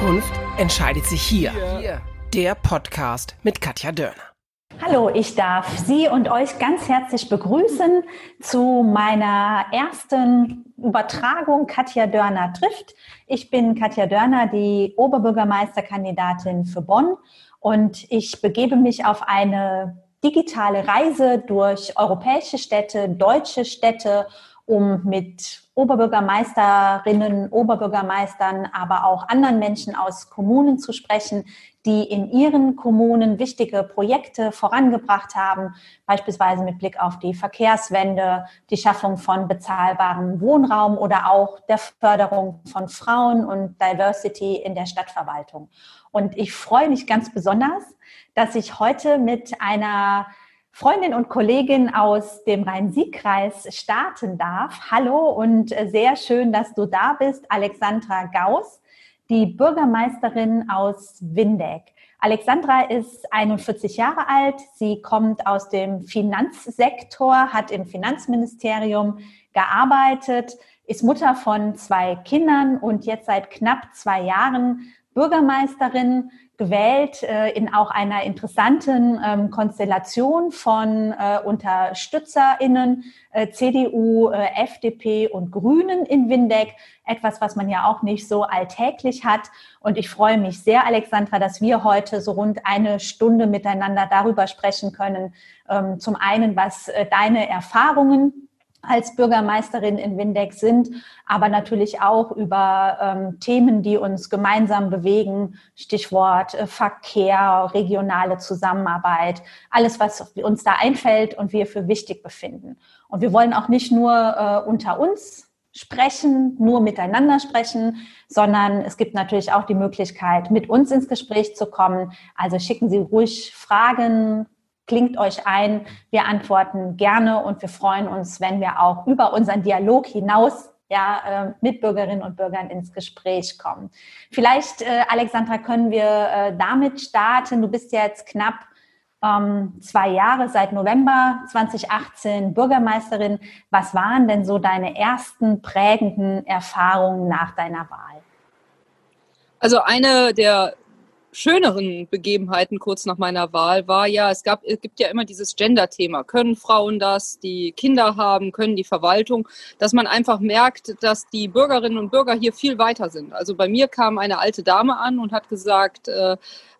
Zukunft entscheidet sich hier. Der Podcast mit Katja Dörner. Hallo, ich darf Sie und euch ganz herzlich begrüßen zu meiner ersten Übertragung Katja Dörner trifft. Ich bin Katja Dörner, die Oberbürgermeisterkandidatin für Bonn und ich begebe mich auf eine digitale Reise durch europäische Städte, deutsche Städte um mit Oberbürgermeisterinnen, Oberbürgermeistern, aber auch anderen Menschen aus Kommunen zu sprechen, die in ihren Kommunen wichtige Projekte vorangebracht haben, beispielsweise mit Blick auf die Verkehrswende, die Schaffung von bezahlbarem Wohnraum oder auch der Förderung von Frauen und Diversity in der Stadtverwaltung. Und ich freue mich ganz besonders, dass ich heute mit einer Freundin und Kollegin aus dem Rhein-Sieg-Kreis starten darf. Hallo und sehr schön, dass du da bist, Alexandra Gauss, die Bürgermeisterin aus Windeck. Alexandra ist 41 Jahre alt. Sie kommt aus dem Finanzsektor, hat im Finanzministerium gearbeitet, ist Mutter von zwei Kindern und jetzt seit knapp zwei Jahren Bürgermeisterin, gewählt äh, in auch einer interessanten ähm, Konstellation von äh, UnterstützerInnen, äh, CDU, äh, FDP und Grünen in Windeck. Etwas, was man ja auch nicht so alltäglich hat. Und ich freue mich sehr, Alexandra, dass wir heute so rund eine Stunde miteinander darüber sprechen können. Ähm, zum einen, was äh, deine Erfahrungen als Bürgermeisterin in Windeck sind, aber natürlich auch über ähm, Themen, die uns gemeinsam bewegen, Stichwort äh, Verkehr, regionale Zusammenarbeit, alles, was uns da einfällt und wir für wichtig befinden. Und wir wollen auch nicht nur äh, unter uns sprechen, nur miteinander sprechen, sondern es gibt natürlich auch die Möglichkeit, mit uns ins Gespräch zu kommen. Also schicken Sie ruhig Fragen, klingt euch ein. Wir antworten gerne und wir freuen uns, wenn wir auch über unseren Dialog hinaus ja, äh, mit Bürgerinnen und Bürgern ins Gespräch kommen. Vielleicht, äh, Alexandra, können wir äh, damit starten. Du bist jetzt knapp ähm, zwei Jahre, seit November 2018 Bürgermeisterin. Was waren denn so deine ersten prägenden Erfahrungen nach deiner Wahl? Also eine der schöneren Begebenheiten kurz nach meiner Wahl war ja, es gab, es gibt ja immer dieses Gender-Thema. Können Frauen das, die Kinder haben, können die Verwaltung, dass man einfach merkt, dass die Bürgerinnen und Bürger hier viel weiter sind. Also bei mir kam eine alte Dame an und hat gesagt, äh,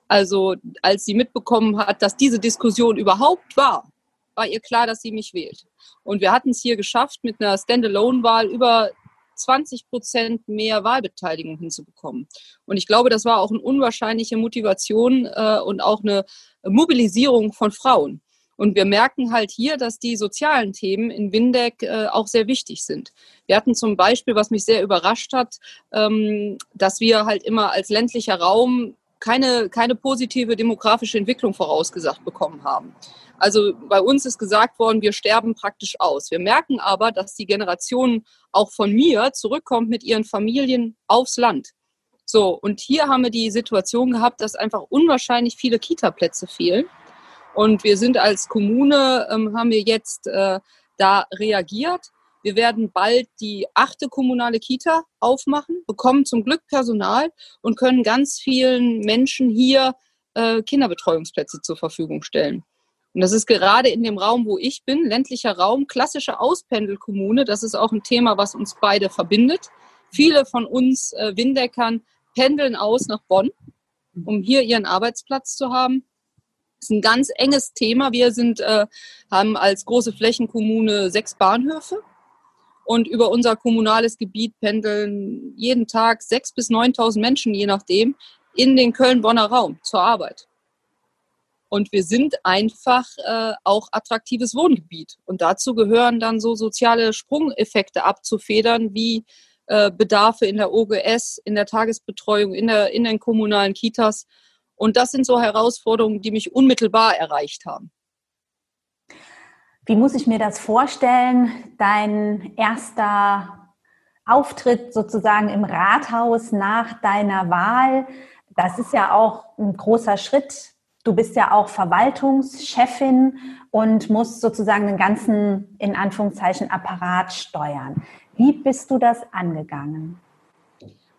also als sie mitbekommen hat, dass diese Diskussion überhaupt war, war ihr klar, dass sie mich wählt. Und wir hatten es hier geschafft, mit einer Standalone-Wahl über 20 Prozent mehr Wahlbeteiligung hinzubekommen. Und ich glaube, das war auch eine unwahrscheinliche Motivation äh, und auch eine Mobilisierung von Frauen. Und wir merken halt hier, dass die sozialen Themen in Windeck äh, auch sehr wichtig sind. Wir hatten zum Beispiel, was mich sehr überrascht hat, ähm, dass wir halt immer als ländlicher Raum keine, keine positive demografische Entwicklung vorausgesagt bekommen haben. Also bei uns ist gesagt worden, wir sterben praktisch aus. Wir merken aber, dass die Generation auch von mir zurückkommt mit ihren Familien aufs Land. So, und hier haben wir die Situation gehabt, dass einfach unwahrscheinlich viele Kita-Plätze fehlen. Und wir sind als Kommune, ähm, haben wir jetzt äh, da reagiert. Wir werden bald die achte kommunale Kita aufmachen, bekommen zum Glück Personal und können ganz vielen Menschen hier äh, Kinderbetreuungsplätze zur Verfügung stellen. Und das ist gerade in dem Raum, wo ich bin, ländlicher Raum, klassische Auspendelkommune. Das ist auch ein Thema, was uns beide verbindet. Viele von uns äh, Windeckern pendeln aus nach Bonn, um hier ihren Arbeitsplatz zu haben. Das ist ein ganz enges Thema. Wir sind, äh, haben als große Flächenkommune sechs Bahnhöfe. Und über unser kommunales Gebiet pendeln jeden Tag sechs bis 9.000 Menschen, je nachdem, in den Köln-Bonner Raum zur Arbeit. Und wir sind einfach äh, auch attraktives Wohngebiet. Und dazu gehören dann so soziale Sprungeffekte abzufedern, wie äh, Bedarfe in der OGS, in der Tagesbetreuung, in, der, in den kommunalen Kitas. Und das sind so Herausforderungen, die mich unmittelbar erreicht haben. Wie muss ich mir das vorstellen? Dein erster Auftritt sozusagen im Rathaus nach deiner Wahl, das ist ja auch ein großer Schritt Du bist ja auch Verwaltungschefin und musst sozusagen den ganzen, in Anführungszeichen, Apparat steuern. Wie bist du das angegangen?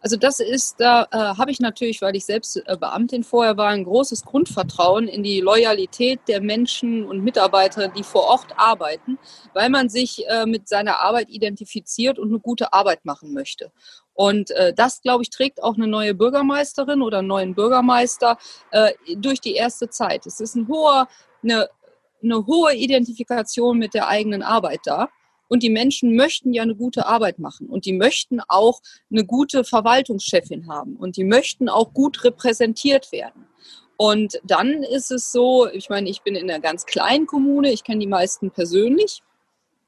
Also das ist, da äh, habe ich natürlich, weil ich selbst äh, Beamtin vorher war, ein großes Grundvertrauen in die Loyalität der Menschen und Mitarbeiter, die vor Ort arbeiten, weil man sich äh, mit seiner Arbeit identifiziert und eine gute Arbeit machen möchte. Und äh, das, glaube ich, trägt auch eine neue Bürgermeisterin oder einen neuen Bürgermeister äh, durch die erste Zeit. Es ist ein hoher, eine, eine hohe Identifikation mit der eigenen Arbeit da. Und die Menschen möchten ja eine gute Arbeit machen. Und die möchten auch eine gute Verwaltungschefin haben. Und die möchten auch gut repräsentiert werden. Und dann ist es so, ich meine, ich bin in einer ganz kleinen Kommune, ich kenne die meisten persönlich.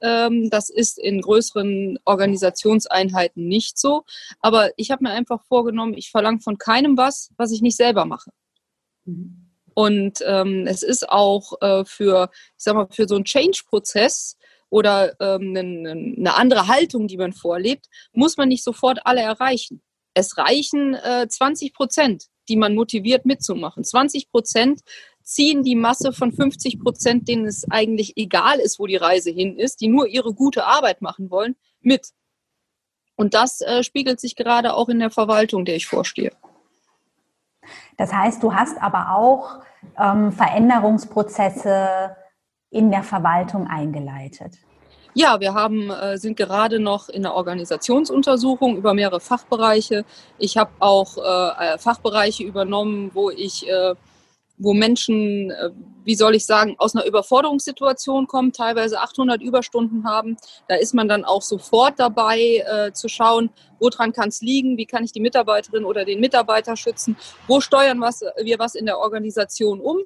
Ähm, das ist in größeren Organisationseinheiten nicht so. Aber ich habe mir einfach vorgenommen, ich verlange von keinem was, was ich nicht selber mache. Mhm. Und ähm, es ist auch äh, für, ich sag mal, für so einen Change-Prozess oder ähm, eine, andere Haltung, die man vorlebt, muss man nicht sofort alle erreichen. Es reichen äh, 20 Prozent, die man motiviert mitzumachen. 20 Prozent ziehen die Masse von 50 Prozent, denen es eigentlich egal ist, wo die Reise hin ist, die nur ihre gute Arbeit machen wollen, mit. Und das äh, spiegelt sich gerade auch in der Verwaltung, der ich vorstehe. Das heißt, du hast aber auch ähm, Veränderungsprozesse in der Verwaltung eingeleitet? Ja, wir haben, äh, sind gerade noch in der Organisationsuntersuchung über mehrere Fachbereiche. Ich habe auch äh, Fachbereiche übernommen, wo ich äh, wo Menschen, äh, wie soll ich sagen, aus einer Überforderungssituation kommen, teilweise 800 Überstunden haben. Da ist man dann auch sofort dabei äh, zu schauen, woran kann es liegen, wie kann ich die Mitarbeiterin oder den Mitarbeiter schützen, wo steuern wir was in der Organisation um,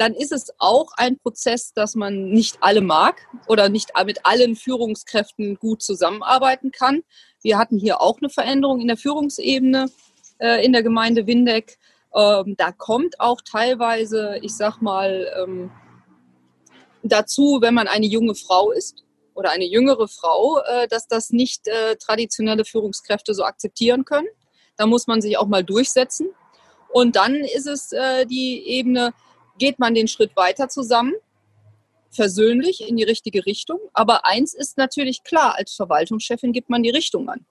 dann ist es auch ein Prozess, dass man nicht alle mag oder nicht mit allen Führungskräften gut zusammenarbeiten kann. Wir hatten hier auch eine Veränderung in der Führungsebene äh, in der Gemeinde Windeck. Ähm, da kommt auch teilweise, ich sag mal, ähm, dazu, wenn man eine junge Frau ist oder eine jüngere Frau, äh, dass das nicht äh, traditionelle Führungskräfte so akzeptieren können. Da muss man sich auch mal durchsetzen. Und dann ist es äh, die Ebene, geht man den Schritt weiter zusammen, versöhnlich in die richtige Richtung. Aber eins ist natürlich klar, als Verwaltungschefin gibt man die Richtung an.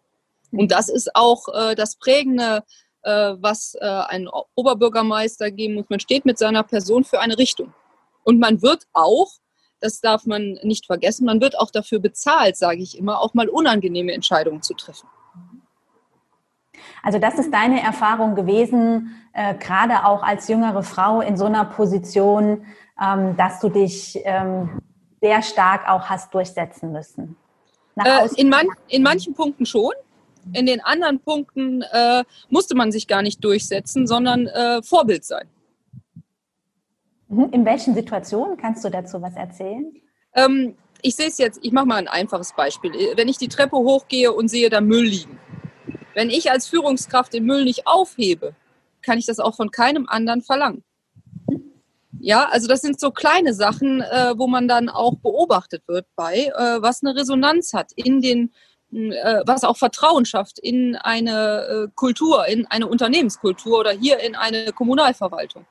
Und das ist auch äh, das Prägende, äh, was äh, ein Oberbürgermeister geben muss. Man steht mit seiner Person für eine Richtung. Und man wird auch, das darf man nicht vergessen, man wird auch dafür bezahlt, sage ich immer, auch mal unangenehme Entscheidungen zu treffen. Also das ist deine Erfahrung gewesen, äh, gerade auch als jüngere Frau in so einer Position, ähm, dass du dich ähm, sehr stark auch hast durchsetzen müssen. Äh, in, man, in manchen Punkten schon. In den anderen Punkten äh, musste man sich gar nicht durchsetzen, sondern äh, Vorbild sein. Mhm. In welchen Situationen kannst du dazu was erzählen? Ähm, ich sehe es jetzt, ich mache mal ein einfaches Beispiel. Wenn ich die Treppe hochgehe und sehe da Müll liegen, wenn ich als Führungskraft den Müll nicht aufhebe, kann ich das auch von keinem anderen verlangen. Ja, also das sind so kleine Sachen, äh, wo man dann auch beobachtet wird bei, äh, was eine Resonanz hat in den, äh, was auch Vertrauen schafft in eine äh, Kultur, in eine Unternehmenskultur oder hier in eine Kommunalverwaltung.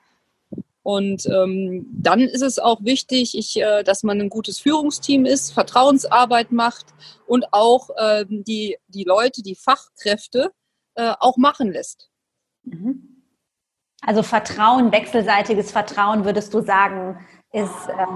Und ähm, dann ist es auch wichtig, ich, äh, dass man ein gutes Führungsteam ist, Vertrauensarbeit macht und auch äh, die, die Leute, die Fachkräfte äh, auch machen lässt. Mhm. Also Vertrauen, wechselseitiges Vertrauen, würdest du sagen, ist äh,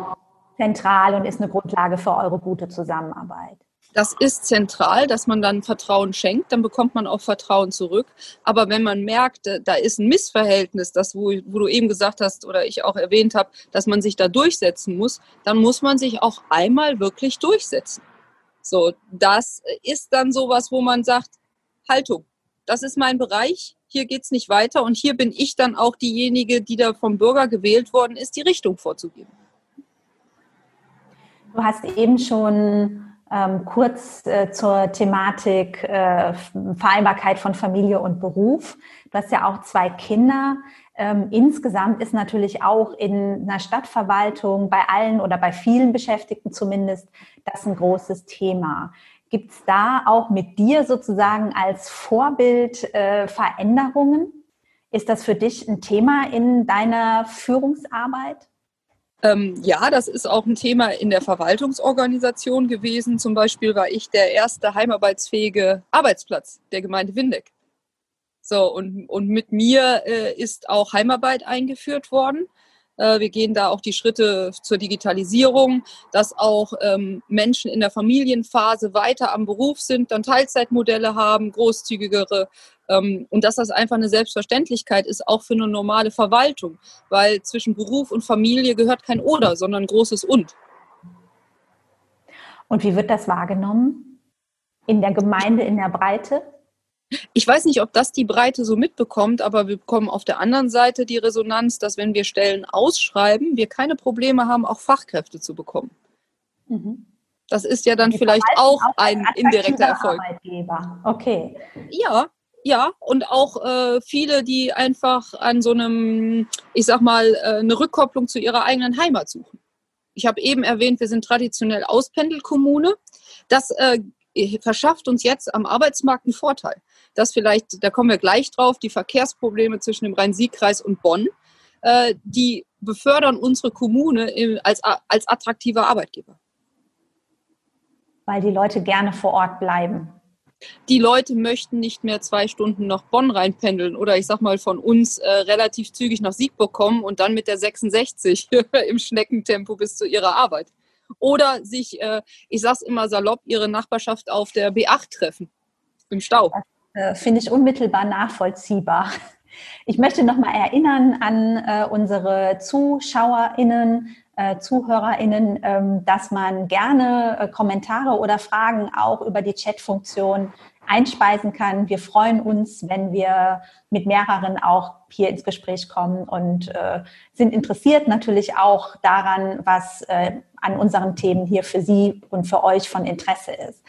zentral und ist eine Grundlage für eure gute Zusammenarbeit. Das ist zentral, dass man dann Vertrauen schenkt, dann bekommt man auch Vertrauen zurück. Aber wenn man merkt, äh, da ist ein Missverhältnis, das wo, wo du eben gesagt hast oder ich auch erwähnt habe, dass man sich da durchsetzen muss, dann muss man sich auch einmal wirklich durchsetzen. So, das ist dann sowas, wo man sagt, Haltung, das ist mein Bereich, hier geht's nicht weiter und hier bin ich dann auch diejenige, die da vom Bürger gewählt worden ist, die Richtung vorzugeben. Du hast eben schon ähm, kurz äh, zur Thematik äh, Vereinbarkeit von Familie und Beruf. Du hast ja auch zwei Kinder. Ähm, insgesamt ist natürlich auch in einer Stadtverwaltung bei allen oder bei vielen Beschäftigten zumindest das ein großes Thema. Gibt es da auch mit dir sozusagen als Vorbild äh, Veränderungen? Ist das für dich ein Thema in deiner Führungsarbeit? Ähm, ja, das ist auch ein Thema in der Verwaltungsorganisation gewesen. Zum Beispiel war ich der erste heimarbeitsfähige Arbeitsplatz der Gemeinde Windeck. So, und, und mit mir äh, ist auch Heimarbeit eingeführt worden. Äh, wir gehen da auch die Schritte zur Digitalisierung, dass auch ähm, Menschen in der Familienphase weiter am Beruf sind, dann Teilzeitmodelle haben, großzügigere ähm, und dass das einfach eine Selbstverständlichkeit ist, auch für eine normale Verwaltung, weil zwischen Beruf und Familie gehört kein Oder, sondern großes Und. Und wie wird das wahrgenommen? In der Gemeinde, in der Breite? Ich weiß nicht, ob das die Breite so mitbekommt, aber wir bekommen auf der anderen Seite die Resonanz, dass wenn wir Stellen ausschreiben, wir keine Probleme haben, auch Fachkräfte zu bekommen. Mhm. Das ist ja dann die vielleicht auch ein indirekter Erfolg. Arbeitgeber. Okay. Ja, ja, und auch äh, viele, die einfach an so einem, ich sag mal, äh, eine Rückkopplung zu ihrer eigenen Heimat suchen. Ich habe eben erwähnt, wir sind traditionell Auspendelkommune. Das äh, verschafft uns jetzt am Arbeitsmarkt einen Vorteil. Das vielleicht, da kommen wir gleich drauf, die Verkehrsprobleme zwischen dem Rhein-Sieg-Kreis und Bonn, äh, die befördern unsere Kommune im, als, als attraktiver Arbeitgeber. Weil die Leute gerne vor Ort bleiben. Die Leute möchten nicht mehr zwei Stunden nach Bonn reinpendeln oder ich sag mal von uns äh, relativ zügig nach Siegburg kommen und dann mit der 66 im Schneckentempo bis zu ihrer Arbeit oder sich, äh, ich sag's immer salopp, ihre Nachbarschaft auf der B8 treffen im Stau. Äh, finde ich unmittelbar nachvollziehbar. Ich möchte noch mal erinnern an äh, unsere ZuschauerInnen, äh, ZuhörerInnen, ähm, dass man gerne äh, Kommentare oder Fragen auch über die Chatfunktion einspeisen kann. Wir freuen uns, wenn wir mit mehreren auch hier ins Gespräch kommen und äh, sind interessiert natürlich auch daran, was äh, an unseren Themen hier für Sie und für euch von Interesse ist.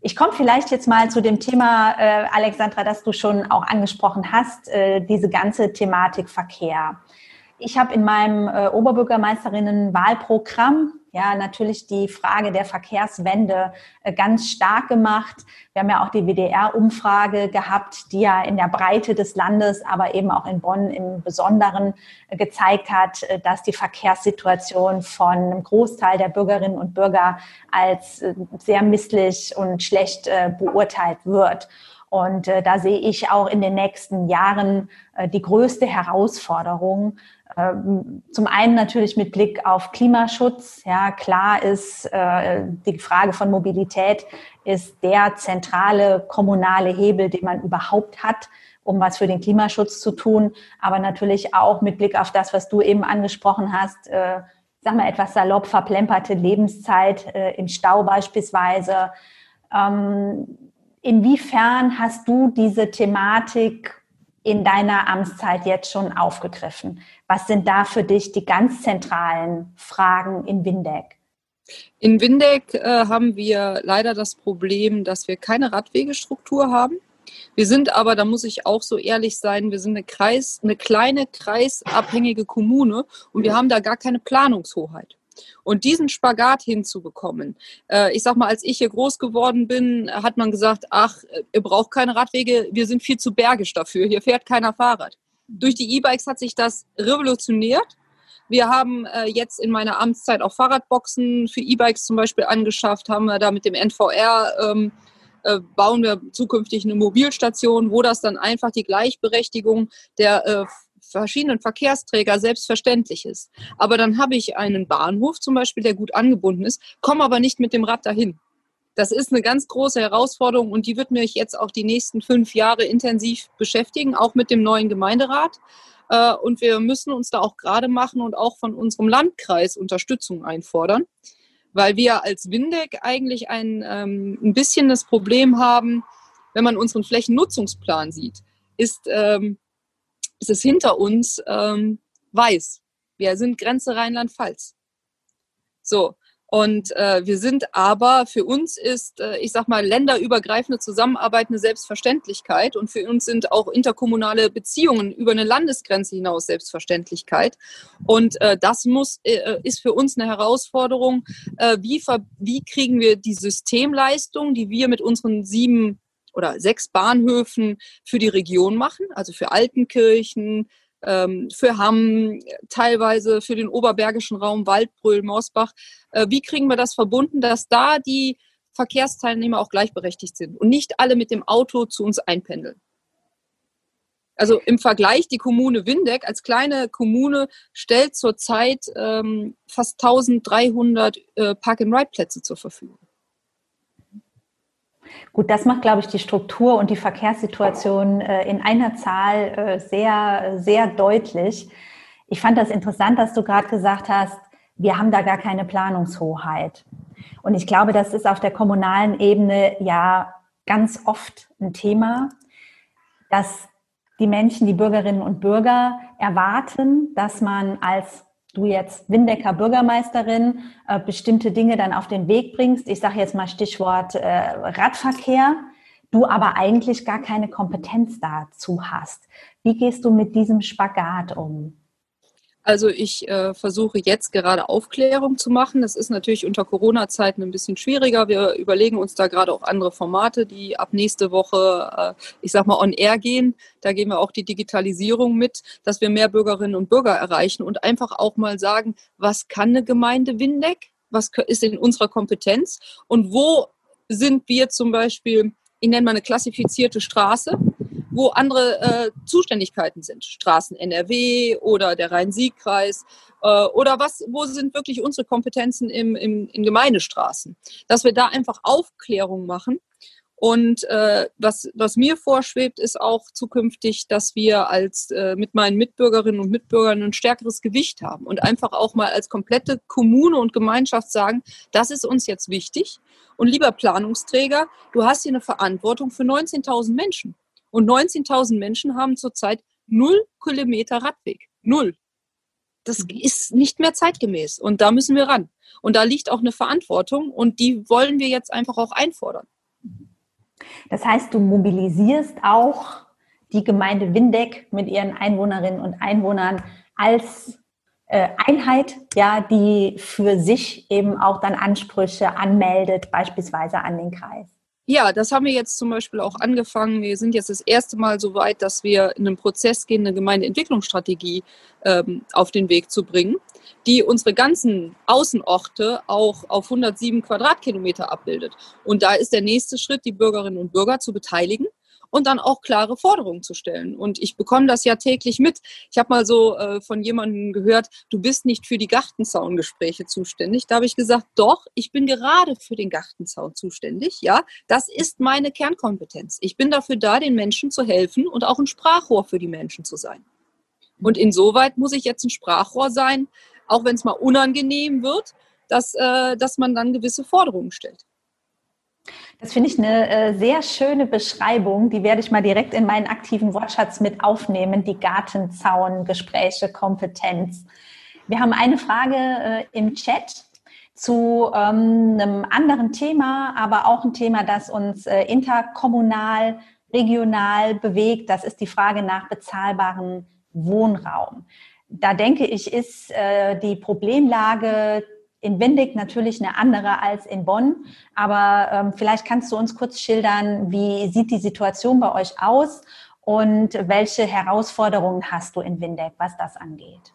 Ich komme vielleicht jetzt mal zu dem Thema, äh, Alexandra, das du schon auch angesprochen hast, äh, diese ganze Thematik Verkehr. Ich habe in meinem äh, Oberbürgermeisterinnen-Wahlprogramm ja natürlich die Frage der Verkehrswende äh, ganz stark gemacht. Wir haben ja auch die WDR-Umfrage gehabt, die ja in der Breite des Landes, aber eben auch in Bonn im Besonderen äh, gezeigt hat, äh, dass die Verkehrssituation von einem Großteil der Bürgerinnen und Bürger als sehr misslich und schlecht beurteilt wird. Und da sehe ich auch in den nächsten Jahren die größte Herausforderung, zum einen natürlich mit Blick auf Klimaschutz. Ja, klar ist, äh, die Frage von Mobilität ist der zentrale kommunale Hebel, den man überhaupt hat, um was für den Klimaschutz zu tun. Aber natürlich auch mit Blick auf das, was du eben angesprochen hast, äh, sag mal etwas salopp verplemperte Lebenszeit äh, im Stau beispielsweise. Ähm, inwiefern hast du diese Thematik in deiner Amtszeit jetzt schon aufgegriffen? Was sind da für dich die ganz zentralen Fragen in Windeck? In Windeck äh, haben wir leider das Problem, dass wir keine Radwegestruktur haben. Wir sind aber, da muss ich auch so ehrlich sein, wir sind eine, Kreis, eine kleine kreisabhängige Kommune und wir haben da gar keine Planungshoheit. Und diesen Spagat hinzubekommen. Äh, ich sag mal, als ich hier groß geworden bin, hat man gesagt, ach, ihr braucht keine Radwege, wir sind viel zu bergisch dafür, hier fährt keiner Fahrrad. Durch die E-Bikes hat sich das revolutioniert. Wir haben äh, jetzt in meiner Amtszeit auch Fahrradboxen für E-Bikes zum Beispiel angeschafft, haben wir da mit dem NVR ähm, äh, bauen wir zukünftig eine Mobilstation, wo das dann einfach die Gleichberechtigung der äh, verschiedenen Verkehrsträger selbstverständlich ist. Aber dann habe ich einen Bahnhof zum Beispiel, der gut angebunden ist, komme aber nicht mit dem Rad dahin. Das ist eine ganz große Herausforderung und die wird mich jetzt auch die nächsten fünf Jahre intensiv beschäftigen, auch mit dem neuen Gemeinderat. Äh, und wir müssen uns da auch gerade machen und auch von unserem Landkreis Unterstützung einfordern, weil wir als Windeck eigentlich ein, ähm, ein bisschen das Problem haben, wenn man unseren Flächennutzungsplan sieht, ist ähm, ist es hinter uns ähm, weiß. Wir sind Grenze Rheinland-Pfalz. So. Und äh, wir sind aber, für uns ist, äh, ich sag mal, länderübergreifende Zusammenarbeit eine Selbstverständlichkeit. Und für uns sind auch interkommunale Beziehungen über eine Landesgrenze hinaus Selbstverständlichkeit. Und äh, das muss, äh, ist für uns eine Herausforderung. Äh, wie, wie kriegen wir die Systemleistung, die wir mit unseren sieben oder sechs Bahnhöfen für die Region machen, also für Altenkirchen, für Hamm, teilweise für den oberbergischen Raum, Waldbröl, Morsbach. Äh, wie kriegen wir das verbunden, dass da die Verkehrsteilnehmer auch gleichberechtigt sind und nicht alle mit dem Auto zu uns einpendeln? Also im Vergleich, die Kommune Windeck als kleine Kommune stellt zurzeit ähm, fast 1300 äh, Park-and-Ride-Plätze zur Verfügung. Gut, das macht, glaube ich, die Struktur und die Verkehrssituation äh, in einer Zahl äh, sehr, sehr deutlich. Ich fand das interessant, dass du gerade gesagt hast, wir haben da gar keine Planungshoheit. Und ich glaube, das ist auf der kommunalen Ebene ja ganz oft ein Thema, dass die Menschen, die Bürgerinnen und Bürger erwarten, dass man als du jetzt Windecker Bürgermeisterin äh, bestimmte Dinge dann auf den Weg bringst. Ich sage jetzt mal Stichwort äh, Radverkehr, du aber eigentlich gar keine Kompetenz dazu hast. Wie gehst du mit diesem Spagat um? Also ich äh, versuche jetzt gerade Aufklärung zu machen. Das ist natürlich unter Corona-Zeiten ein bisschen schwieriger. Wir überlegen uns da gerade auch andere Formate, die ab nächste Woche, äh, ich sag mal, on air gehen. Da gehen wir auch die Digitalisierung mit, dass wir mehr Bürgerinnen und Bürger erreichen und einfach auch mal sagen, was kann eine Gemeinde Windeck? Was ist in unserer Kompetenz? Und wo sind wir zum Beispiel, ich nenne mal eine klassifizierte Straße, wo andere äh, Zuständigkeiten sind. Straßen NRW oder der Rhein-Sieg-Kreis äh, oder was, wo sind wirklich unsere Kompetenzen im, im, in Gemeindestraßen. Dass wir da einfach Aufklärung machen. Und äh, was, was mir vorschwebt, ist auch zukünftig, dass wir als äh, mit meinen Mitbürgerinnen und Mitbürgern ein stärkeres Gewicht haben und einfach auch mal als komplette Kommune und Gemeinschaft sagen, das ist uns jetzt wichtig. Und lieber Planungsträger, du hast hier eine Verantwortung für 19.000 Menschen. Und 19.000 Menschen haben zurzeit null Kilometer Radweg. Null. Das mhm. ist nicht mehr zeitgemäß. Und da müssen wir ran. Und da liegt auch eine Verantwortung und die wollen wir jetzt einfach auch einfordern. Das heißt, du mobilisierst auch die Gemeinde Windeck mit ihren Einwohnerinnen und Einwohnern als äh, Einheit, ja, die für sich eben auch dann Ansprüche anmeldet, beispielsweise an den Kreis. Ja, das haben wir jetzt zum Beispiel auch angefangen. Wir sind jetzt das erste Mal so weit, dass wir in einen Prozess gehen, eine Gemeindeentwicklungsstrategie ähm, auf den Weg zu bringen, die unsere ganzen Außenorte auch auf 107 Quadratkilometer abbildet. Und da ist der nächste Schritt, die Bürgerinnen und Bürger zu beteiligen und dann auch klare Forderungen zu stellen. Und ich bekomme das ja täglich mit. Ich habe mal so äh, von jemandem gehört, du bist nicht für die Gartenzaungespräche zuständig. Da habe ich gesagt, doch, ich bin gerade für den Gartenzaun zuständig. Ja, das ist meine Kernkompetenz. Ich bin dafür da, den Menschen zu helfen und auch ein Sprachrohr für die Menschen zu sein. Und insoweit muss ich jetzt ein Sprachrohr sein, auch wenn es mal unangenehm wird, dass, äh, dass man dann gewisse Forderungen stellt. Das finde ich eine äh, sehr schöne Beschreibung. Die werde ich mal direkt in meinen aktiven Wortschatz mit aufnehmen. Die Gartenzaun, Gespräche, Kompetenz. Wir haben eine Frage äh, im Chat zu ähm, einem anderen Thema, aber auch ein Thema, das uns äh, interkommunal, regional bewegt. Das ist die Frage nach bezahlbarem Wohnraum. Da denke ich, ist äh, die Problemlage in Windig natürlich eine andere als in Bonn. Aber ähm, vielleicht kannst du uns kurz schildern, wie sieht die Situation bei euch aus und welche Herausforderungen hast du in Windeck, was das angeht?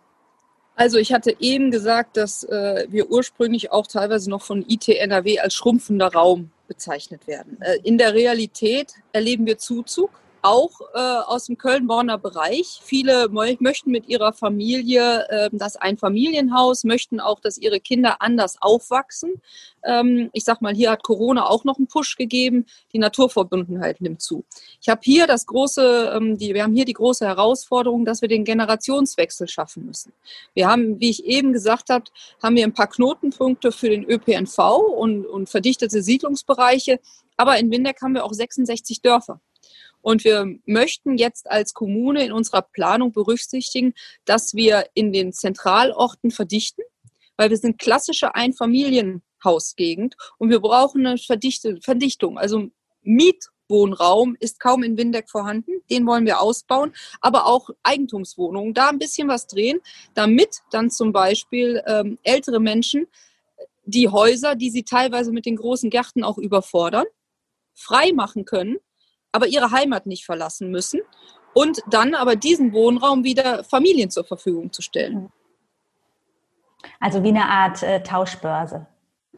Also ich hatte eben gesagt, dass äh, wir ursprünglich auch teilweise noch von IT NRW als schrumpfender Raum bezeichnet werden. Äh, in der Realität erleben wir Zuzug auch äh, aus dem Köln-Bonner Bereich. Viele möchten mit ihrer Familie äh, das ein Familienhaus, möchten auch, dass ihre Kinder anders aufwachsen. Ähm, ich sag mal, hier hat Corona auch noch einen Push gegeben. Die Naturverbundenheit nimmt zu. Ich habe hier das große, ähm, die, wir haben hier die große Herausforderung, dass wir den Generationswechsel schaffen müssen. Wir haben, wie ich eben gesagt habe, haben wir ein paar Knotenpunkte für den ÖPNV und, und verdichtete Siedlungsbereiche. Aber in Windeck haben wir auch 66 Dörfer. Und wir möchten jetzt als Kommune in unserer Planung berücksichtigen, dass wir in den Zentralorten verdichten, weil wir sind klassische Einfamilienhausgegend und wir brauchen eine Verdichtung. Also Mietwohnraum ist kaum in Windeck vorhanden, den wollen wir ausbauen, aber auch Eigentumswohnungen, da ein bisschen was drehen, damit dann zum Beispiel ähm, ältere Menschen die Häuser, die sie teilweise mit den großen Gärten auch überfordern, frei machen können aber ihre Heimat nicht verlassen müssen und dann aber diesen Wohnraum wieder Familien zur Verfügung zu stellen. Also wie eine Art äh, Tauschbörse.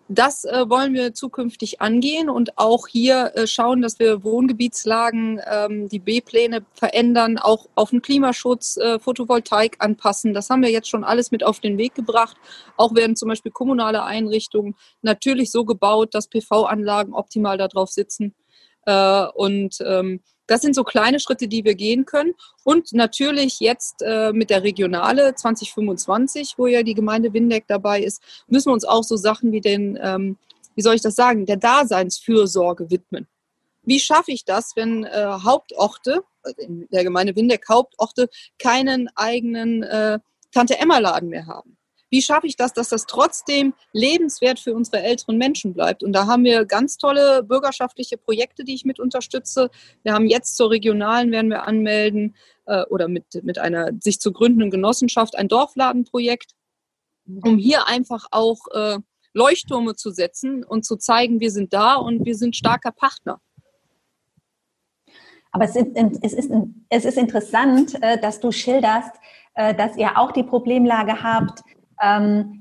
Das äh, wollen wir zukünftig angehen und auch hier äh, schauen, dass wir Wohngebietslagen, ähm, die B-Pläne verändern, auch auf den Klimaschutz, äh, Photovoltaik anpassen. Das haben wir jetzt schon alles mit auf den Weg gebracht. Auch werden zum Beispiel kommunale Einrichtungen natürlich so gebaut, dass PV-Anlagen optimal darauf sitzen. Äh, und ähm, das sind so kleine Schritte, die wir gehen können. Und natürlich jetzt äh, mit der Regionale 2025, wo ja die Gemeinde Windeck dabei ist, müssen wir uns auch so Sachen wie den, ähm, wie soll ich das sagen, der Daseinsfürsorge widmen. Wie schaffe ich das, wenn äh, Hauptorte, also in der Gemeinde Windeck Hauptorte, keinen eigenen äh, Tante-Emma-Laden mehr haben? Wie schaffe ich das, dass das trotzdem lebenswert für unsere älteren Menschen bleibt? Und da haben wir ganz tolle bürgerschaftliche Projekte, die ich mit unterstütze. Wir haben jetzt zur regionalen, werden wir anmelden, äh, oder mit, mit einer sich zu gründenden Genossenschaft ein Dorfladenprojekt, um hier einfach auch äh, Leuchttürme zu setzen und zu zeigen, wir sind da und wir sind starker Partner. Aber es ist, es ist, es ist interessant, äh, dass du schilderst, äh, dass ihr auch die Problemlage habt,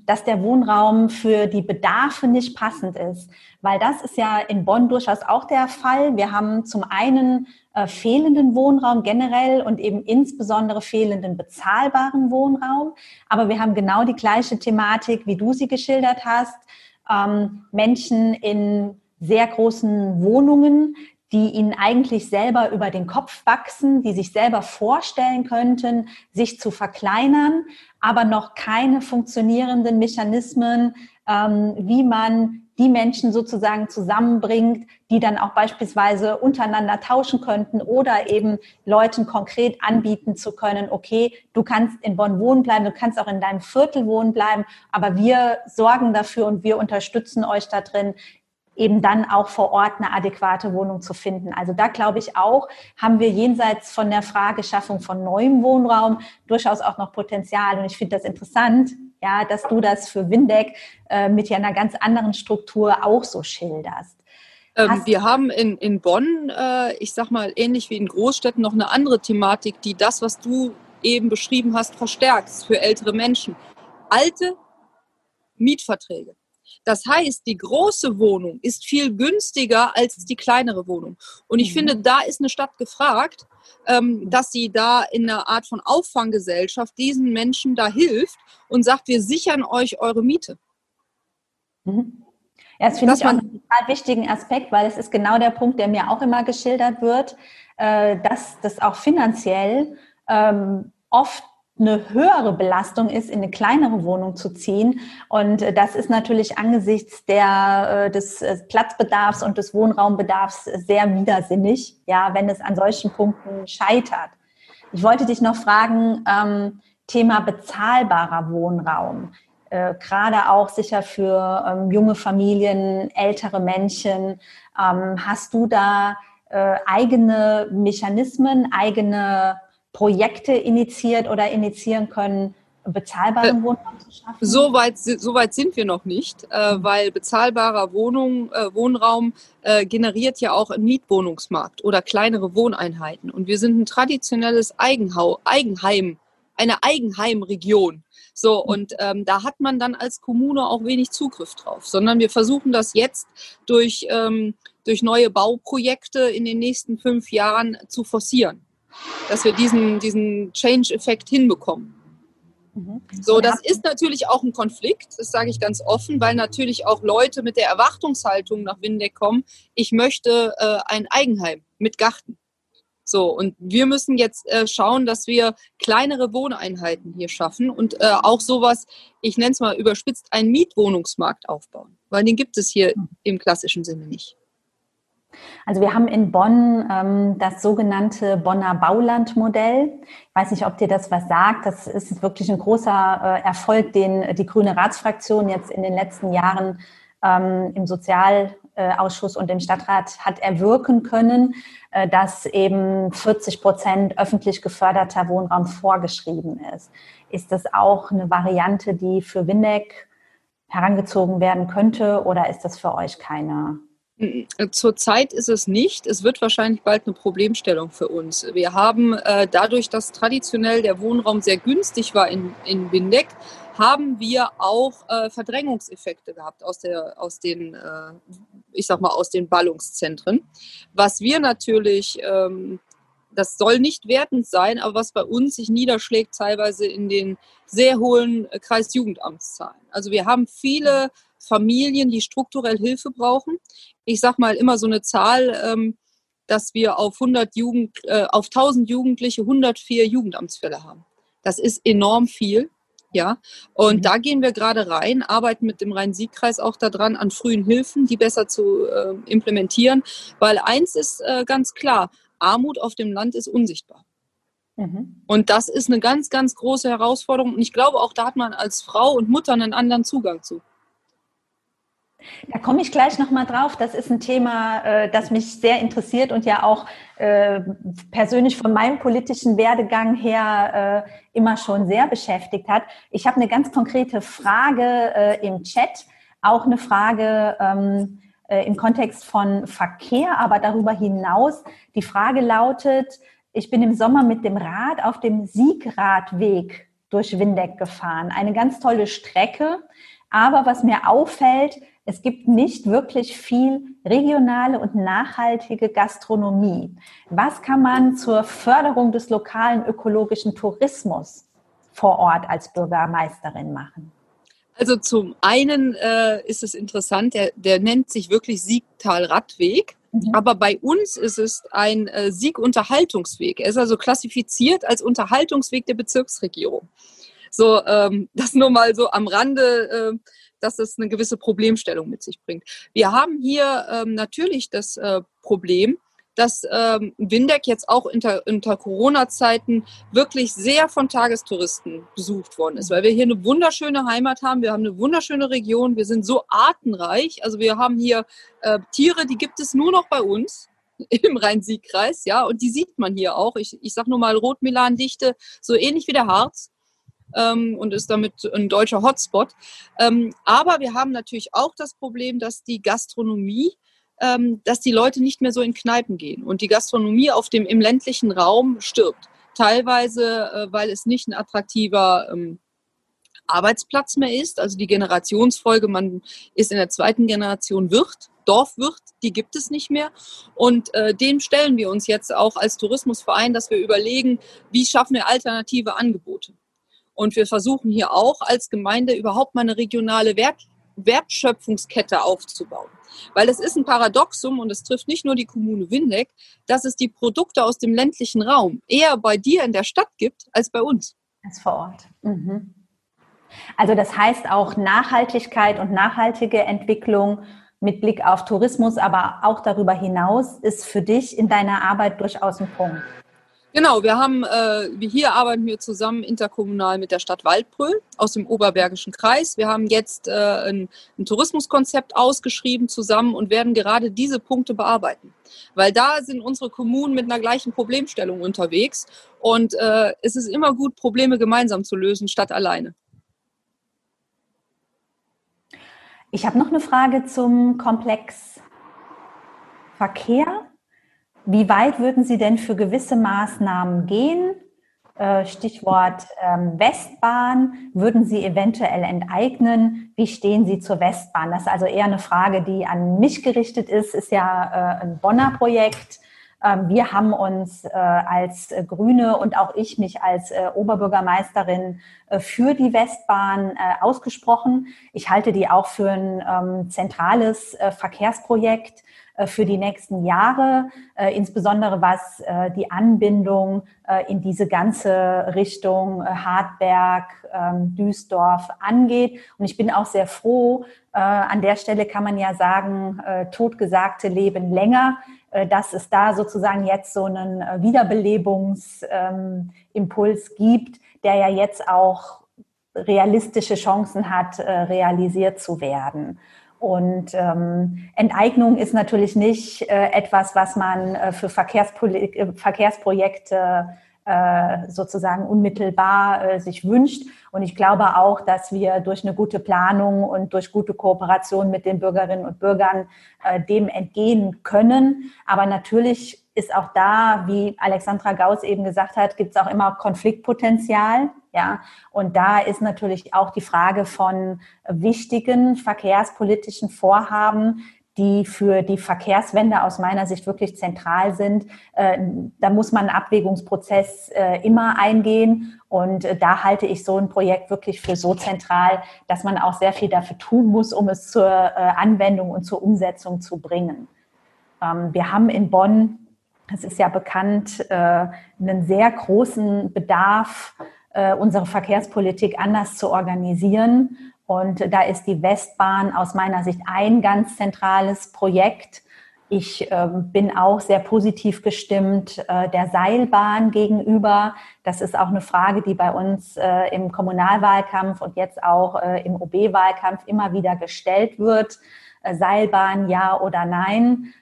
dass der Wohnraum für die Bedarfe nicht passend ist. Weil das ist ja in Bonn durchaus auch der Fall. Wir haben zum einen äh, fehlenden Wohnraum generell und eben insbesondere fehlenden bezahlbaren Wohnraum. Aber wir haben genau die gleiche Thematik, wie du sie geschildert hast. Ähm, Menschen in sehr großen Wohnungen, die ihnen eigentlich selber über den Kopf wachsen, die sich selber vorstellen könnten, sich zu verkleinern, aber noch keine funktionierenden Mechanismen, ähm, wie man die Menschen sozusagen zusammenbringt, die dann auch beispielsweise untereinander tauschen könnten oder eben Leuten konkret anbieten zu können, okay, du kannst in Bonn wohnen bleiben, du kannst auch in deinem Viertel wohnen bleiben, aber wir sorgen dafür und wir unterstützen euch da drin, eben dann auch vor Ort eine adäquate Wohnung zu finden. Also da glaube ich auch, haben wir jenseits von der Frageschaffung von neuem Wohnraum durchaus auch noch Potenzial. Und ich finde das interessant, ja, dass du das für Windeck äh, mit ja einer ganz anderen Struktur auch so schilderst. Ähm, wir haben in, in Bonn, äh, ich sag mal, ähnlich wie in Großstädten, noch eine andere Thematik, die das, was du eben beschrieben hast, verstärkt für ältere Menschen. Alte Mietverträge. Das heißt, die große Wohnung ist viel günstiger als die kleinere Wohnung. Und ich mhm. finde, da ist eine Stadt gefragt, ähm, dass sie da in einer Art von Auffanggesellschaft diesen Menschen da hilft und sagt, wir sichern euch eure Miete. Mhm. Ja, das finde ich auch einen total wichtigen Aspekt, weil es ist genau der Punkt, der mir auch immer geschildert wird, äh, dass das auch finanziell ähm, oft eine höhere Belastung ist, in eine kleinere Wohnung zu ziehen. Und äh, das ist natürlich angesichts der, äh, des äh, Platzbedarfs und des Wohnraumbedarfs sehr widersinnig, ja, wenn es an solchen Punkten scheitert. Ich wollte dich noch fragen, ähm, Thema bezahlbarer Wohnraum. Äh, gerade auch sicher für ähm, junge Familien, ältere Menschen. Ähm, hast du da äh, eigene Mechanismen, eigene Projekte initiiert oder initiieren können, bezahlbaren äh, Wohnraum zu schaffen? So weit, so weit sind wir noch nicht, äh, mhm. weil bezahlbarer Wohnung, äh, Wohnraum äh, generiert ja auch einen Mietwohnungsmarkt oder kleinere Wohneinheiten. Und wir sind ein traditionelles Eigenhau, Eigenheim, eine Eigenheimregion. So, mhm. und ähm, da hat man dann als Kommune auch wenig Zugriff drauf, sondern wir versuchen das jetzt durch, ähm, durch neue Bauprojekte in den nächsten fünf Jahren zu forcieren dass wir diesen, diesen Change-Effekt hinbekommen. Mhm. So, das ist natürlich auch ein Konflikt, das sage ich ganz offen, weil natürlich auch Leute mit der Erwartungshaltung nach Windeck kommen, ich möchte äh, ein Eigenheim mit Garten. So, und wir müssen jetzt äh, schauen, dass wir kleinere Wohneinheiten hier schaffen und äh, auch sowas, ich nenne es mal überspitzt, einen Mietwohnungsmarkt aufbauen, weil den gibt es hier mhm. im klassischen Sinne nicht. Also wir haben in Bonn ähm, das sogenannte Bonner Baulandmodell. Ich weiß nicht, ob dir das was sagt. Das ist wirklich ein großer äh, Erfolg, den die Grüne Ratsfraktion jetzt in den letzten Jahren ähm, im Sozialausschuss und im Stadtrat hat erwirken können, äh, dass eben 40 Prozent öffentlich geförderter Wohnraum vorgeschrieben ist. Ist das auch eine Variante, die für Windeck herangezogen werden könnte oder ist das für euch keine Zurzeit ist es nicht. Es wird wahrscheinlich bald eine Problemstellung für uns. Wir haben äh, dadurch, dass traditionell der Wohnraum sehr günstig war in, in Windeck, haben wir auch äh, Verdrängungseffekte gehabt aus, der, aus den, äh, ich sag mal, aus den Ballungszentren. Was wir natürlich, ähm, das soll nicht wertend sein, aber was bei uns sich niederschlägt, teilweise in den sehr hohen Kreisjugendamtszahlen. Also wir haben viele Familien, die strukturell Hilfe brauchen. Ich sag mal immer so eine Zahl, ähm, dass wir auf 100 Jugend, äh, auf 1000 Jugendliche 104 Jugendamtsfälle haben. Das ist enorm viel. Ja, und mhm. da gehen wir gerade rein, arbeiten mit dem Rhein-Sieg-Kreis auch daran, an frühen Hilfen, die besser zu äh, implementieren, weil eins ist äh, ganz klar, Armut auf dem Land ist unsichtbar. Mhm. Und das ist eine ganz, ganz große Herausforderung. Und ich glaube, auch da hat man als Frau und Mutter einen anderen Zugang zu. Da komme ich gleich nochmal drauf. Das ist ein Thema, äh, das mich sehr interessiert und ja auch äh, persönlich von meinem politischen Werdegang her äh, immer schon sehr beschäftigt hat. Ich habe eine ganz konkrete Frage im Chat, auch eine Frage ähm, im Kontext von Verkehr, aber darüber hinaus. Die Frage lautet, ich bin im Sommer mit dem Rad auf dem Siegradweg durch Windeck gefahren. Eine ganz tolle Strecke. Aber was mir auffällt, es gibt nicht wirklich viel regionale und nachhaltige Gastronomie. Was kann man zur Förderung des lokalen ökologischen Tourismus vor Ort als Bürgermeisterin machen? Also zum einen äh, ist es interessant, der, der nennt sich wirklich Siegtal-Radweg. Mhm. Aber bei uns ist es ein äh, Sieg-Unterhaltungsweg. Er ist also klassifiziert als Unterhaltungsweg der Bezirksregierung. So, ähm, das nur mal so am Rande. Äh, dass es eine gewisse Problemstellung mit sich bringt. Wir haben hier ähm, natürlich das äh, Problem, dass ähm, Windeck jetzt auch unter, unter Corona-Zeiten wirklich sehr von Tagestouristen besucht worden ist, weil wir hier eine wunderschöne Heimat haben, wir haben eine wunderschöne Region, wir sind so artenreich, also wir haben hier äh, Tiere, die gibt es nur noch bei uns im Rhein-Sieg-Kreis, ja, und die sieht man hier auch. Ich, ich sage nur mal Rotmilan-Dichte, so ähnlich wie der Harz ähm, und ist damit ein deutscher Hotspot. Ähm, aber wir haben natürlich auch das Problem, dass die Gastronomie dass die Leute nicht mehr so in Kneipen gehen und die Gastronomie auf dem im ländlichen Raum stirbt. Teilweise, äh, weil es nicht ein attraktiver ähm, Arbeitsplatz mehr ist. Also die Generationsfolge, man ist in der zweiten Generation Wirt, Dorfwirt, die gibt es nicht mehr. Und äh, dem stellen wir uns jetzt auch als Tourismusverein, dass wir überlegen, wie schaffen wir alternative Angebote. Und wir versuchen hier auch als Gemeinde überhaupt mal eine regionale Wert, Wertschöpfungskette aufzubauen. Weil es ist ein Paradoxum und es trifft nicht nur die Kommune Windeck, dass es die Produkte aus dem ländlichen Raum eher bei dir in der Stadt gibt als bei uns. Als vor Ort. Mhm. Also das heißt auch Nachhaltigkeit und nachhaltige Entwicklung mit Blick auf Tourismus, aber auch darüber hinaus ist für dich in deiner Arbeit durchaus ein Punkt. Genau, wir haben, äh, hier arbeiten wir zusammen interkommunal mit der Stadt Waldbröl aus dem Oberbergischen Kreis. Wir haben jetzt äh, ein, ein Tourismuskonzept ausgeschrieben zusammen und werden gerade diese Punkte bearbeiten. Weil da sind unsere Kommunen mit einer gleichen Problemstellung unterwegs und äh, es ist immer gut, Probleme gemeinsam zu lösen, statt alleine. Ich habe noch eine Frage zum Komplex Verkehr. Wie weit würden Sie denn für gewisse Maßnahmen gehen? Äh, Stichwort ähm, Westbahn. Würden Sie eventuell enteignen? Wie stehen Sie zur Westbahn? Das ist also eher eine Frage, die an mich gerichtet ist. Ist ja äh, ein Bonner Projekt. Ähm, wir haben uns äh, als Grüne und auch ich mich als Oberbürgermeisterin für die Westbahn ausgesprochen. Ich halte die auch für ein ähm, zentrales Verkehrsprojekt für die nächsten Jahre, äh, insbesondere was äh, die Anbindung in diese ganze Richtung Hartberg, ähm, Duisdorf angeht. Und ich bin auch sehr froh, an der Stelle kann man ja sagen, totgesagte leben länger, dass es da sozusagen jetzt so einen Wiederbelebungsimpuls ähm, gibt, der ja jetzt auch realistische Chancen hat, realisiert zu werden. Und ähm, Enteignung ist natürlich nicht äh, etwas, was man äh, für Verkehrspoli äh, Verkehrsprojekte äh, sozusagen unmittelbar äh, sich wünscht. Und ich glaube auch, dass wir durch eine gute Planung und durch gute Kooperation mit den Bürgerinnen und Bürgern äh, dem entgehen können. Aber natürlich ist auch da, wie Alexandra Gauss eben gesagt hat, gibt es auch immer Konfliktpotenzial. Ja, und da ist natürlich auch die Frage von wichtigen verkehrspolitischen Vorhaben, die für die Verkehrswende aus meiner Sicht wirklich zentral sind. Äh, da muss man einen Abwägungsprozess äh, immer eingehen. Und äh, da halte ich so ein Projekt wirklich für so zentral, dass man auch sehr viel dafür tun muss, um es zur Anwendung und zur Umsetzung zu bringen. Ähm, wir haben in Bonn, das ist ja bekannt, einen sehr großen Bedarf, unsere Verkehrspolitik anders zu organisieren. Und da ist die Westbahn aus meiner Sicht ein ganz zentrales Projekt. Ich äh, bin auch sehr positiv gestimmt äh, der Seilbahn gegenüber. Das ist auch eine Frage, die bei uns äh, im Kommunalwahlkampf und jetzt auch äh, im OB-Wahlkampf immer wieder gestellt wird. Äh, Seilbahn ja oder nein.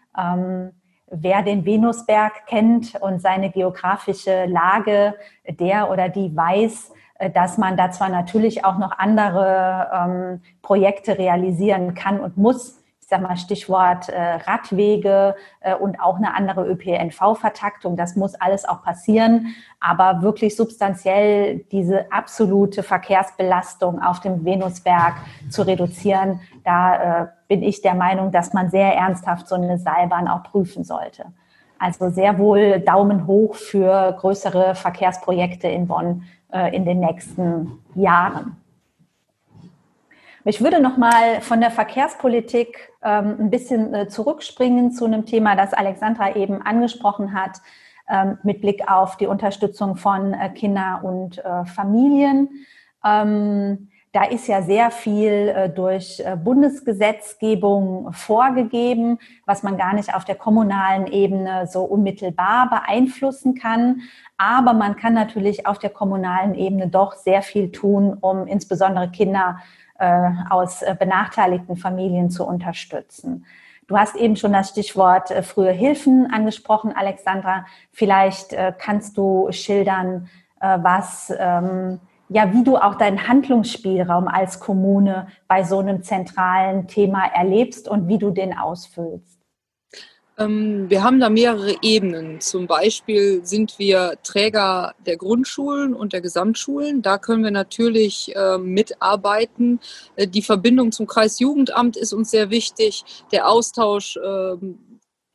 Wer den Venusberg kennt und seine geografische Lage, der oder die weiß, äh, dass man da zwar natürlich auch noch andere ähm, Projekte realisieren kann und muss, sage mal Stichwort äh, Radwege äh, und auch eine andere ÖPNV-Vertaktung, das muss alles auch passieren, aber wirklich substanziell diese absolute Verkehrsbelastung auf dem Venusberg zu reduzieren, da äh, bin ich der Meinung, dass man sehr ernsthaft so eine Seilbahn auch prüfen sollte. Also sehr wohl Daumen hoch für größere Verkehrsprojekte in Bonn äh, in den nächsten Jahren. Ich würde noch mal von der Verkehrspolitik ähm, ein bisschen äh, zurückspringen zu einem Thema, das Alexandra eben angesprochen hat, ähm, mit Blick auf die Unterstützung von äh, Kinder und äh, Familien. Ähm, da ist ja sehr viel durch Bundesgesetzgebung vorgegeben, was man gar nicht auf der kommunalen Ebene so unmittelbar beeinflussen kann. Aber man kann natürlich auf der kommunalen Ebene doch sehr viel tun, um insbesondere Kinder äh, aus benachteiligten Familien zu unterstützen. Du hast eben schon das Stichwort frühe Hilfen angesprochen, Alexandra. Vielleicht kannst du schildern, was ähm, ja, wie du auch deinen Handlungsspielraum als Kommune bei so einem zentralen Thema erlebst und wie du den ausfüllst. Ähm, wir haben da mehrere Ebenen. Zum Beispiel sind wir Träger der Grundschulen und der Gesamtschulen. Da können wir natürlich äh, mitarbeiten. Äh, die Verbindung zum Kreisjugendamt ist uns sehr wichtig. Der Austausch äh,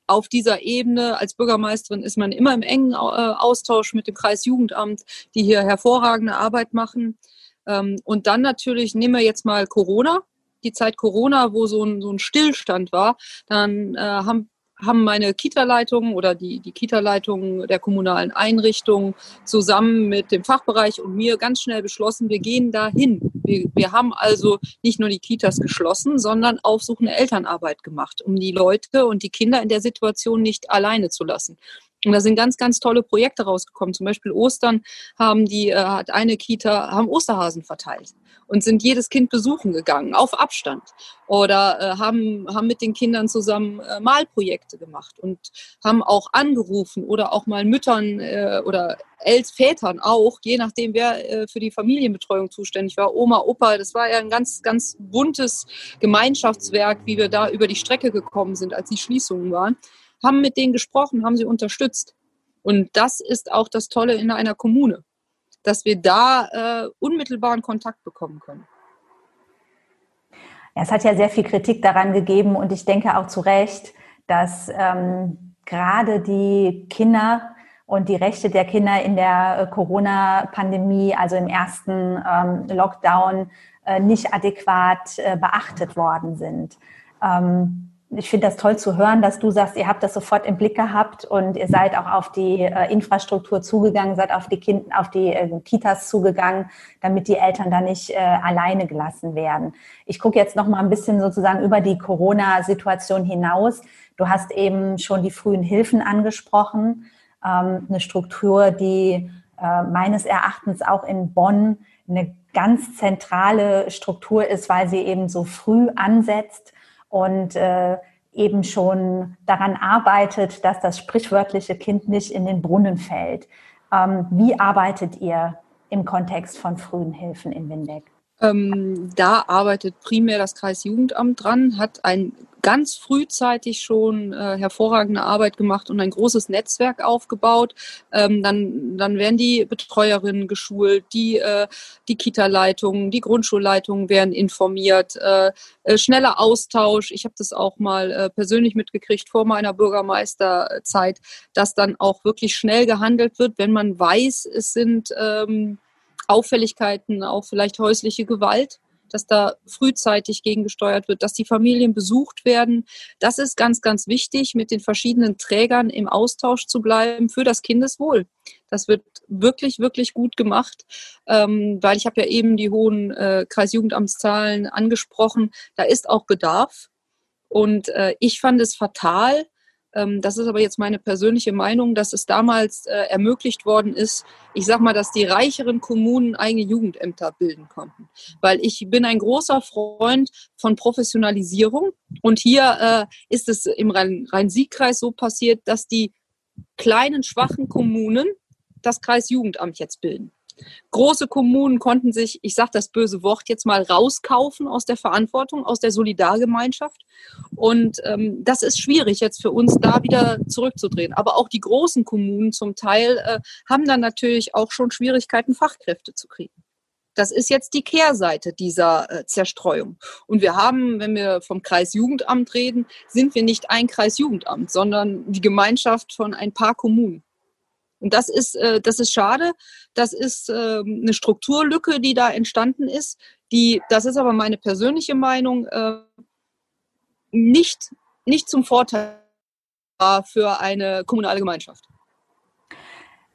auf dieser Ebene als Bürgermeisterin ist man immer im engen äh, Austausch mit dem Kreisjugendamt, die hier hervorragende Arbeit machen. Ähm, und dann natürlich nehmen wir jetzt mal Corona, die Zeit Corona, wo so ein, so ein Stillstand war. Dann äh, haben haben meine Kita-Leitungen oder die, die Kita-Leitungen der kommunalen Einrichtungen zusammen mit dem Fachbereich und mir ganz schnell beschlossen, wir gehen dahin. Wir, wir haben also nicht nur die Kitas geschlossen, sondern aufsuchende Elternarbeit gemacht, um die Leute und die Kinder in der Situation nicht alleine zu lassen. Und da sind ganz, ganz tolle Projekte rausgekommen. Zum Beispiel Ostern haben die, äh, hat eine Kita, haben Osterhasen verteilt und sind jedes Kind besuchen gegangen, auf Abstand. Oder äh, haben, haben mit den Kindern zusammen äh, Malprojekte gemacht und haben auch angerufen oder auch mal Müttern äh, oder Els Vätern auch, je nachdem, wer äh, für die Familienbetreuung zuständig war, Oma, Opa. Das war ja ein ganz, ganz buntes Gemeinschaftswerk, wie wir da über die Strecke gekommen sind, als die Schließungen waren haben mit denen gesprochen, haben sie unterstützt. Und das ist auch das Tolle in einer Kommune, dass wir da äh, unmittelbaren Kontakt bekommen können. Ja, es hat ja sehr viel Kritik daran gegeben und ich denke auch zu Recht, dass ähm, gerade die Kinder und die Rechte der Kinder in der äh, Corona-Pandemie, also im ersten ähm, Lockdown, äh, nicht adäquat äh, beachtet worden sind. Ähm, ich finde das toll zu hören, dass du sagst, ihr habt das sofort im Blick gehabt und ihr seid auch auf die äh, Infrastruktur zugegangen, seid auf die, kind, auf die äh, Kitas zugegangen, damit die Eltern da nicht äh, alleine gelassen werden. Ich gucke jetzt noch mal ein bisschen sozusagen über die Corona-Situation hinaus. Du hast eben schon die frühen Hilfen angesprochen, ähm, eine Struktur, die äh, meines Erachtens auch in Bonn eine ganz zentrale Struktur ist, weil sie eben so früh ansetzt und äh, eben schon daran arbeitet, dass das sprichwörtliche Kind nicht in den Brunnen fällt. Ähm, wie arbeitet ihr im Kontext von frühen Hilfen in Windeck? Ähm, da arbeitet primär das Kreisjugendamt dran, hat ein ganz frühzeitig schon äh, hervorragende Arbeit gemacht und ein großes Netzwerk aufgebaut. Ähm, dann, dann werden die Betreuerinnen geschult, die, äh, die Kita-Leitungen, die Grundschulleitungen werden informiert, äh, äh, schneller Austausch. Ich habe das auch mal äh, persönlich mitgekriegt vor meiner Bürgermeisterzeit, dass dann auch wirklich schnell gehandelt wird, wenn man weiß, es sind ähm, Auffälligkeiten, auch vielleicht häusliche Gewalt dass da frühzeitig gegengesteuert wird, dass die Familien besucht werden. Das ist ganz, ganz wichtig, mit den verschiedenen Trägern im Austausch zu bleiben für das Kindeswohl. Das wird wirklich, wirklich gut gemacht, ähm, weil ich habe ja eben die hohen äh, Kreisjugendamtszahlen angesprochen. Da ist auch Bedarf. Und äh, ich fand es fatal, das ist aber jetzt meine persönliche Meinung, dass es damals äh, ermöglicht worden ist, ich sag mal, dass die reicheren Kommunen eigene Jugendämter bilden konnten. Weil ich bin ein großer Freund von Professionalisierung. Und hier äh, ist es im Rhein-Sieg-Kreis so passiert, dass die kleinen, schwachen Kommunen das Kreisjugendamt jetzt bilden. Große Kommunen konnten sich, ich sage das böse Wort jetzt mal, rauskaufen aus der Verantwortung, aus der Solidargemeinschaft. Und ähm, das ist schwierig jetzt für uns, da wieder zurückzudrehen. Aber auch die großen Kommunen zum Teil äh, haben dann natürlich auch schon Schwierigkeiten, Fachkräfte zu kriegen. Das ist jetzt die Kehrseite dieser äh, Zerstreuung. Und wir haben, wenn wir vom Kreisjugendamt reden, sind wir nicht ein Kreisjugendamt, sondern die Gemeinschaft von ein paar Kommunen. Und das ist, äh, das ist schade. Das ist äh, eine Strukturlücke, die da entstanden ist. Die, das ist aber meine persönliche Meinung, äh, nicht, nicht zum Vorteil für eine kommunale Gemeinschaft.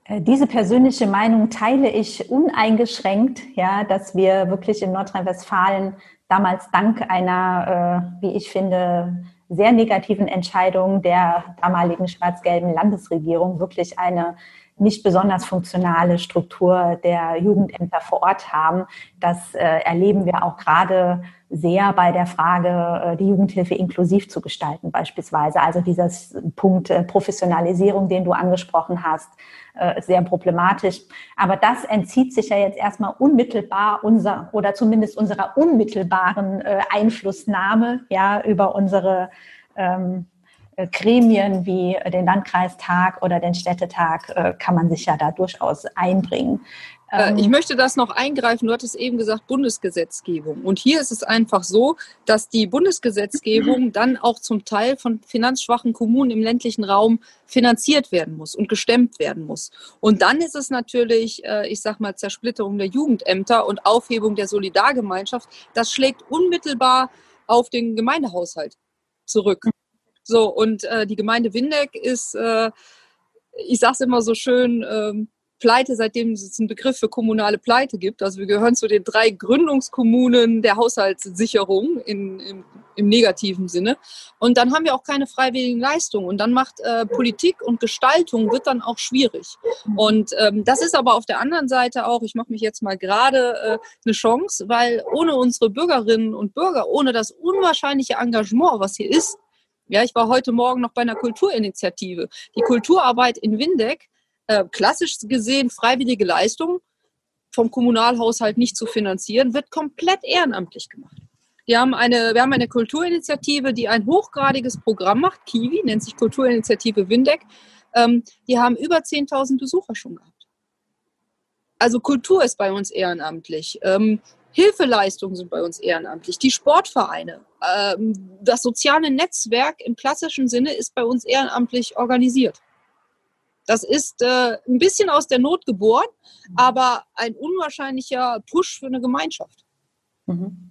Äh, diese persönliche Meinung teile ich uneingeschränkt, ja, dass wir wirklich in Nordrhein-Westfalen damals dank einer, äh, wie ich finde, sehr negativen Entscheidung der damaligen schwarz-gelben Landesregierung wirklich eine nicht besonders funktionale Struktur der Jugendämter vor Ort haben. Das äh, erleben wir auch gerade sehr bei der Frage, äh, die Jugendhilfe inklusiv zu gestalten beispielsweise. Also dieser Punkt äh, Professionalisierung, den du angesprochen hast, äh, sehr problematisch. Aber das entzieht sich ja jetzt erstmal unmittelbar unser oder zumindest unserer unmittelbaren Einflussnahme ja über unsere ähm, äh, Gremien wie den Landkreistag oder den Städtetag äh, kann man sich ja da durchaus einbringen. Äh, ich ähm, möchte das noch eingreifen. Du hattest eben gesagt Bundesgesetzgebung. Und hier ist es einfach so, dass die Bundesgesetzgebung dann auch zum Teil von finanzschwachen Kommunen im ländlichen Raum finanziert werden muss und gestemmt werden muss. Und dann ist es natürlich, ich sag mal, Zersplitterung der Jugendämter und Aufhebung der Solidargemeinschaft. Das schlägt unmittelbar auf den Gemeindehaushalt zurück. So, und äh, die Gemeinde Windeck ist, äh, ich sage es immer so schön, ähm, Pleite, seitdem es einen Begriff für kommunale Pleite gibt. Also wir gehören zu den drei Gründungskommunen der Haushaltssicherung in, im, im negativen Sinne. Und dann haben wir auch keine freiwilligen Leistungen. Und dann macht äh, Politik und Gestaltung wird dann auch schwierig. Und ähm, das ist aber auf der anderen Seite auch, ich mache mich jetzt mal gerade äh, eine Chance, weil ohne unsere Bürgerinnen und Bürger, ohne das unwahrscheinliche Engagement, was hier ist, ja, ich war heute Morgen noch bei einer Kulturinitiative. Die Kulturarbeit in Windeck, äh, klassisch gesehen freiwillige Leistung, vom Kommunalhaushalt nicht zu finanzieren, wird komplett ehrenamtlich gemacht. Wir haben eine, wir haben eine Kulturinitiative, die ein hochgradiges Programm macht, Kiwi, nennt sich Kulturinitiative Windeck. Ähm, die haben über 10.000 Besucher schon gehabt. Also Kultur ist bei uns ehrenamtlich. Ähm, Hilfeleistungen sind bei uns ehrenamtlich, die Sportvereine, ähm, das soziale Netzwerk im klassischen Sinne ist bei uns ehrenamtlich organisiert. Das ist äh, ein bisschen aus der Not geboren, aber ein unwahrscheinlicher Push für eine Gemeinschaft. Mhm.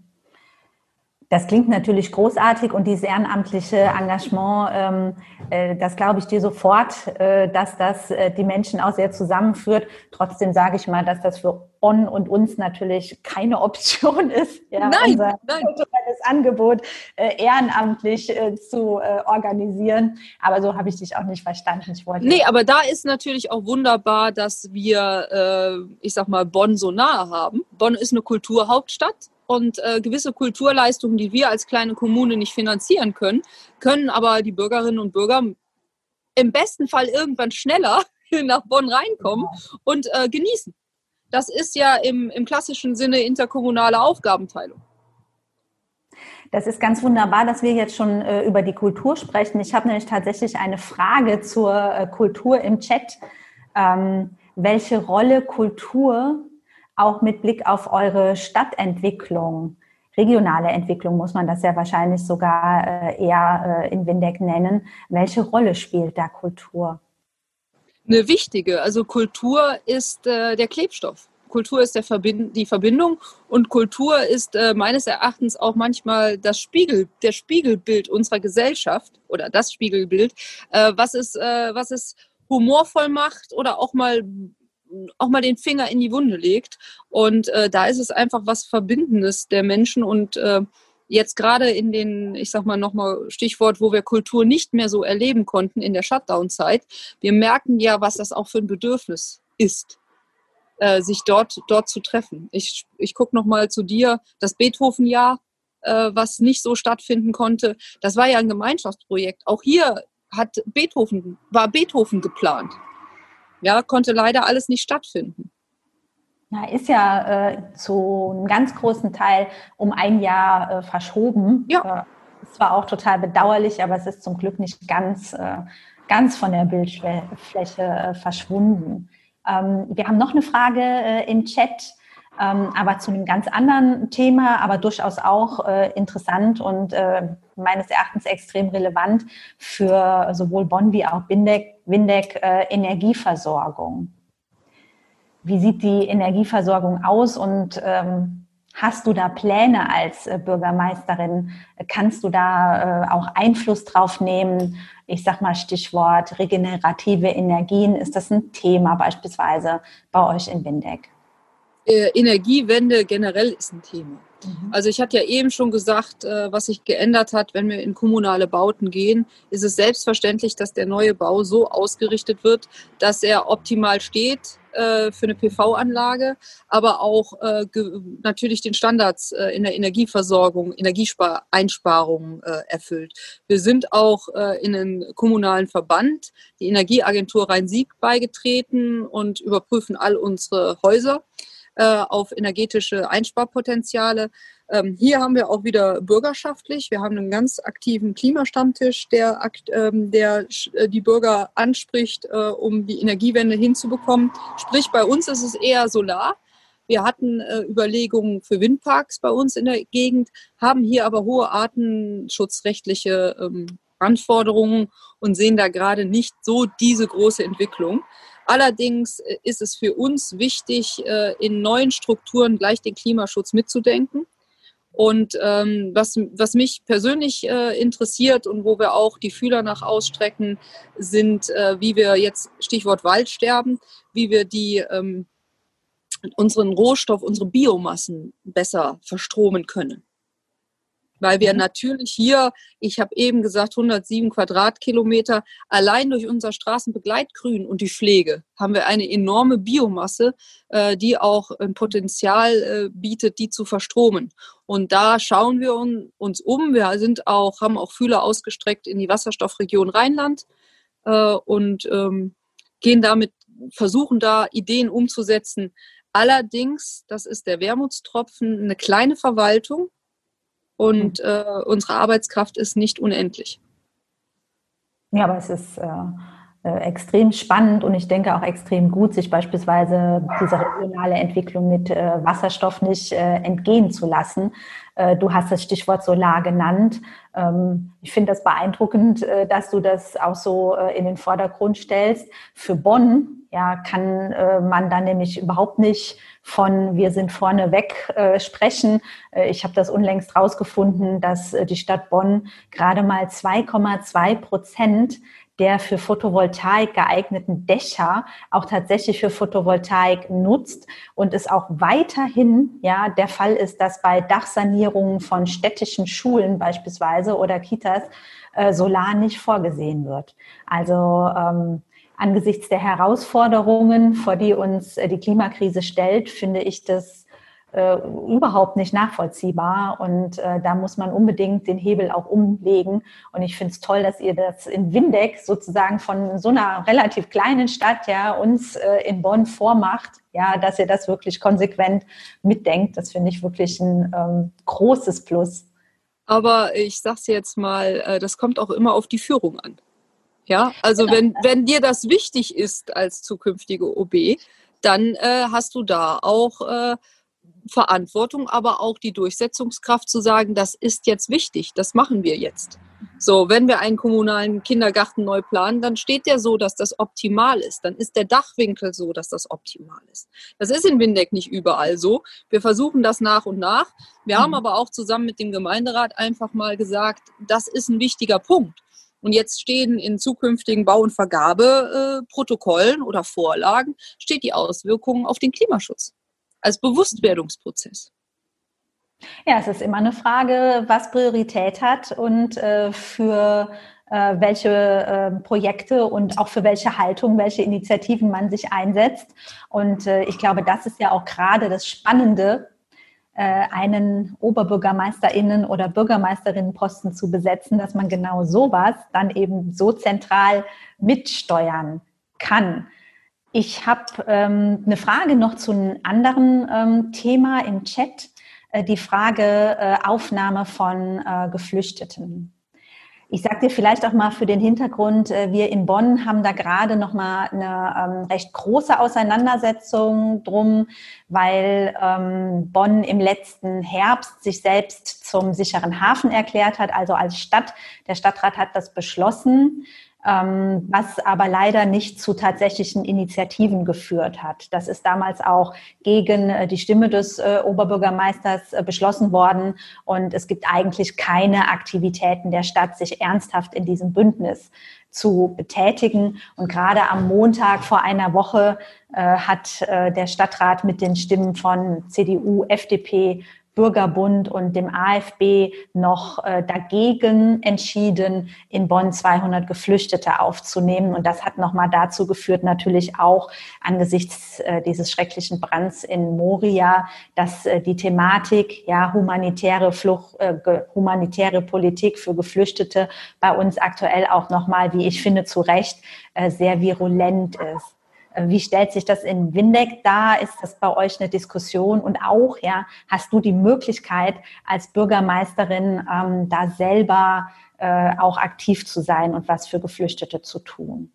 Das klingt natürlich großartig und dieses ehrenamtliche Engagement, ähm, äh, das glaube ich dir sofort, äh, dass das äh, die Menschen auch sehr zusammenführt. Trotzdem sage ich mal, dass das für On und uns natürlich keine Option ist, ja, nein, unser nein. kulturelles Angebot ehrenamtlich zu organisieren. Aber so habe ich dich auch nicht verstanden. Ich wollte nee, aber da ist natürlich auch wunderbar, dass wir, ich sag mal, Bonn so nahe haben. Bonn ist eine Kulturhauptstadt und äh, gewisse Kulturleistungen, die wir als kleine Kommune nicht finanzieren können, können aber die Bürgerinnen und Bürger im besten Fall irgendwann schneller nach Bonn reinkommen und äh, genießen. Das ist ja im, im klassischen Sinne interkommunale Aufgabenteilung. Das ist ganz wunderbar, dass wir jetzt schon äh, über die Kultur sprechen. Ich habe nämlich tatsächlich eine Frage zur äh, Kultur im Chat. Ähm, welche Rolle Kultur auch mit Blick auf eure Stadtentwicklung, regionale Entwicklung muss man das ja wahrscheinlich sogar äh, eher äh, in Windeck nennen, welche Rolle spielt da Kultur? Eine wichtige. Also Kultur ist äh, der Klebstoff. Kultur ist Verbind die Verbindung und Kultur ist äh, meines Erachtens auch manchmal das Spiegel, der Spiegelbild unserer Gesellschaft oder das Spiegelbild, äh, was, es, äh, was es humorvoll macht oder auch mal auch mal den Finger in die Wunde legt. Und äh, da ist es einfach was Verbindendes der Menschen und äh, jetzt gerade in den, ich sag mal nochmal Stichwort, wo wir Kultur nicht mehr so erleben konnten in der Shutdown-Zeit, wir merken ja, was das auch für ein Bedürfnis ist äh, sich dort, dort zu treffen. Ich, ich gucke nochmal zu dir, das Beethoven-Jahr, äh, was nicht so stattfinden konnte, das war ja ein Gemeinschaftsprojekt. Auch hier hat Beethoven, war Beethoven geplant. Ja, konnte leider alles nicht stattfinden. Ja, ist ja äh, zu einem ganz großen Teil um ein Jahr äh, verschoben. Ja. Äh, es war auch total bedauerlich, aber es ist zum Glück nicht ganz, äh, ganz von der Bildfläche äh, verschwunden. Ähm, wir haben noch eine Frage im Chat, ähm, aber zu einem ganz anderen Thema, aber durchaus auch äh, interessant und äh, meines Erachtens extrem relevant für sowohl Bonn wie auch Windeck, Windeck Energieversorgung. Wie sieht die Energieversorgung aus und ähm, Hast du da Pläne als Bürgermeisterin? Kannst du da auch Einfluss drauf nehmen? ich sag mal Stichwort regenerative Energien, ist das ein Thema beispielsweise bei euch in Windeck? Äh, Energiewende generell ist ein Thema. Mhm. Also ich hatte ja eben schon gesagt, äh, was sich geändert hat, wenn wir in kommunale Bauten gehen, ist es selbstverständlich, dass der neue Bau so ausgerichtet wird, dass er optimal steht äh, für eine PV-Anlage, aber auch natürlich den Standards in der Energieversorgung, Energieeinsparungen erfüllt. Wir sind auch in einen kommunalen Verband, die Energieagentur Rhein-Sieg, beigetreten und überprüfen all unsere Häuser auf energetische Einsparpotenziale. Ähm, hier haben wir auch wieder bürgerschaftlich. Wir haben einen ganz aktiven Klimastammtisch, der, ähm, der äh, die Bürger anspricht, äh, um die Energiewende hinzubekommen. Sprich, bei uns ist es eher Solar. Wir hatten äh, Überlegungen für Windparks bei uns in der Gegend, haben hier aber hohe artenschutzrechtliche ähm, Anforderungen und sehen da gerade nicht so diese große Entwicklung. Allerdings äh, ist es für uns wichtig, äh, in neuen Strukturen gleich den Klimaschutz mitzudenken. Und ähm, was, was mich persönlich äh, interessiert und wo wir auch die Fühler nach ausstrecken, sind, wie wir jetzt, Stichwort Waldsterben, wie wir die ähm, unseren Rohstoff, unsere Biomassen besser verstromen können weil wir mhm. natürlich hier, ich habe eben gesagt, 107 Quadratkilometer, allein durch unser Straßenbegleitgrün und die Pflege haben wir eine enorme Biomasse, äh, die auch ein Potenzial äh, bietet, die zu verstromen. Und da schauen wir uns um. Wir sind auch, haben auch Fühler ausgestreckt in die Wasserstoffregion Rheinland äh, und ähm, gehen damit, versuchen da Ideen umzusetzen. Allerdings, das ist der Wermutstropfen, eine kleine Verwaltung, und mhm. äh, unsere Arbeitskraft ist nicht unendlich. Ja, aber es ist äh, äh, extrem spannend und ich denke auch extrem gut, sich beispielsweise dieser regionale Entwicklung mit äh, Wasserstoff nicht äh, entgehen zu lassen. Äh, du hast das Stichwort Solar genannt. Ähm, ich finde das beeindruckend, dass du das auch so in den Vordergrund stellst. Für Bonn ja, kann man da nämlich überhaupt nicht von wir sind vorne weg äh, sprechen. Äh, ich habe das unlängst rausgefunden, dass äh, die Stadt Bonn gerade mal 2,2 Prozent der für Photovoltaik geeigneten Dächer auch tatsächlich für Photovoltaik nutzt und es auch weiterhin ja der Fall ist, dass bei Dachsanierungen von städtischen Schulen beispielsweise oder Kitas äh, Solar nicht vorgesehen wird. Also ähm, angesichts der Herausforderungen, vor die uns äh, die Klimakrise stellt, finde ich das äh, überhaupt nicht nachvollziehbar. Und äh, da muss man unbedingt den Hebel auch umlegen. Und ich finde es toll, dass ihr das in Windeck sozusagen von so einer relativ kleinen Stadt ja uns äh, in Bonn vormacht. Ja, dass ihr das wirklich konsequent mitdenkt. Das finde ich wirklich ein ähm, großes Plus. aber ich sag's jetzt mal, äh, das kommt auch immer auf die Führung an. Ja, also wenn, wenn dir das wichtig ist als zukünftige OB, dann äh, hast du da auch äh, Verantwortung, aber auch die Durchsetzungskraft zu sagen, das ist jetzt wichtig, das machen wir jetzt. So, wenn wir einen kommunalen Kindergarten neu planen, dann steht der so, dass das optimal ist. Dann ist der Dachwinkel so, dass das optimal ist. Das ist in Windeck nicht überall so. Wir versuchen das nach und nach. Wir mhm. haben aber auch zusammen mit dem Gemeinderat einfach mal gesagt, das ist ein wichtiger Punkt. Und jetzt stehen in zukünftigen Bau- und Vergabeprotokollen äh, oder Vorlagen, steht die Auswirkungen auf den Klimaschutz als Bewusstwerdungsprozess. Ja, es ist immer eine Frage, was Priorität hat und äh, für äh, welche äh, Projekte und auch für welche Haltung, welche Initiativen man sich einsetzt. Und ich glaube, das ist ja auch gerade das Spannende, einen Oberbürgermeisterinnen oder Bürgermeisterinnenposten zu besetzen, dass man genau sowas dann eben so zentral mitsteuern kann. Ich habe ähm, eine Frage noch zu einem anderen ähm, Thema im Chat, äh, die Frage äh, Aufnahme von äh, Geflüchteten. Ich sage dir vielleicht auch mal für den Hintergrund, äh, wir in Bonn haben da gerade noch mal eine ähm, recht große Auseinandersetzung drum, weil ähm, Bonn im letzten Herbst sich selbst zum sicheren Hafen erklärt hat, also als Stadt. Der Stadtrat hat das beschlossen was aber leider nicht zu tatsächlichen Initiativen geführt hat. Das ist damals auch gegen äh, die Stimme des äh, Oberbürgermeisters äh, beschlossen worden und es gibt eigentlich keine Aktivitäten der Stadt, sich ernsthaft in diesem Bündnis zu betätigen. Und gerade am Montag vor einer Woche äh, hat äh, der Stadtrat mit den Stimmen von CDU, FDP, Bürgerbund und dem AfB noch äh, dagegen entschieden, in Bonn 200 Geflüchtete aufzunehmen. Und das hat nochmal dazu geführt, natürlich auch angesichts äh, dieses schrecklichen Brands in Moria, dass äh, die Thematik, ja, humanitäre Flucht, humanitäre Politik für Geflüchtete bei uns aktuell auch nochmal, wie ich finde, zu Recht sehr virulent ist. Wie stellt sich das in Windeck dar? Ist das bei euch eine Diskussion? Und auch, ja, hast du die Möglichkeit, als Bürgermeisterin ähm, da selber äh, auch aktiv zu sein und was für Geflüchtete zu tun?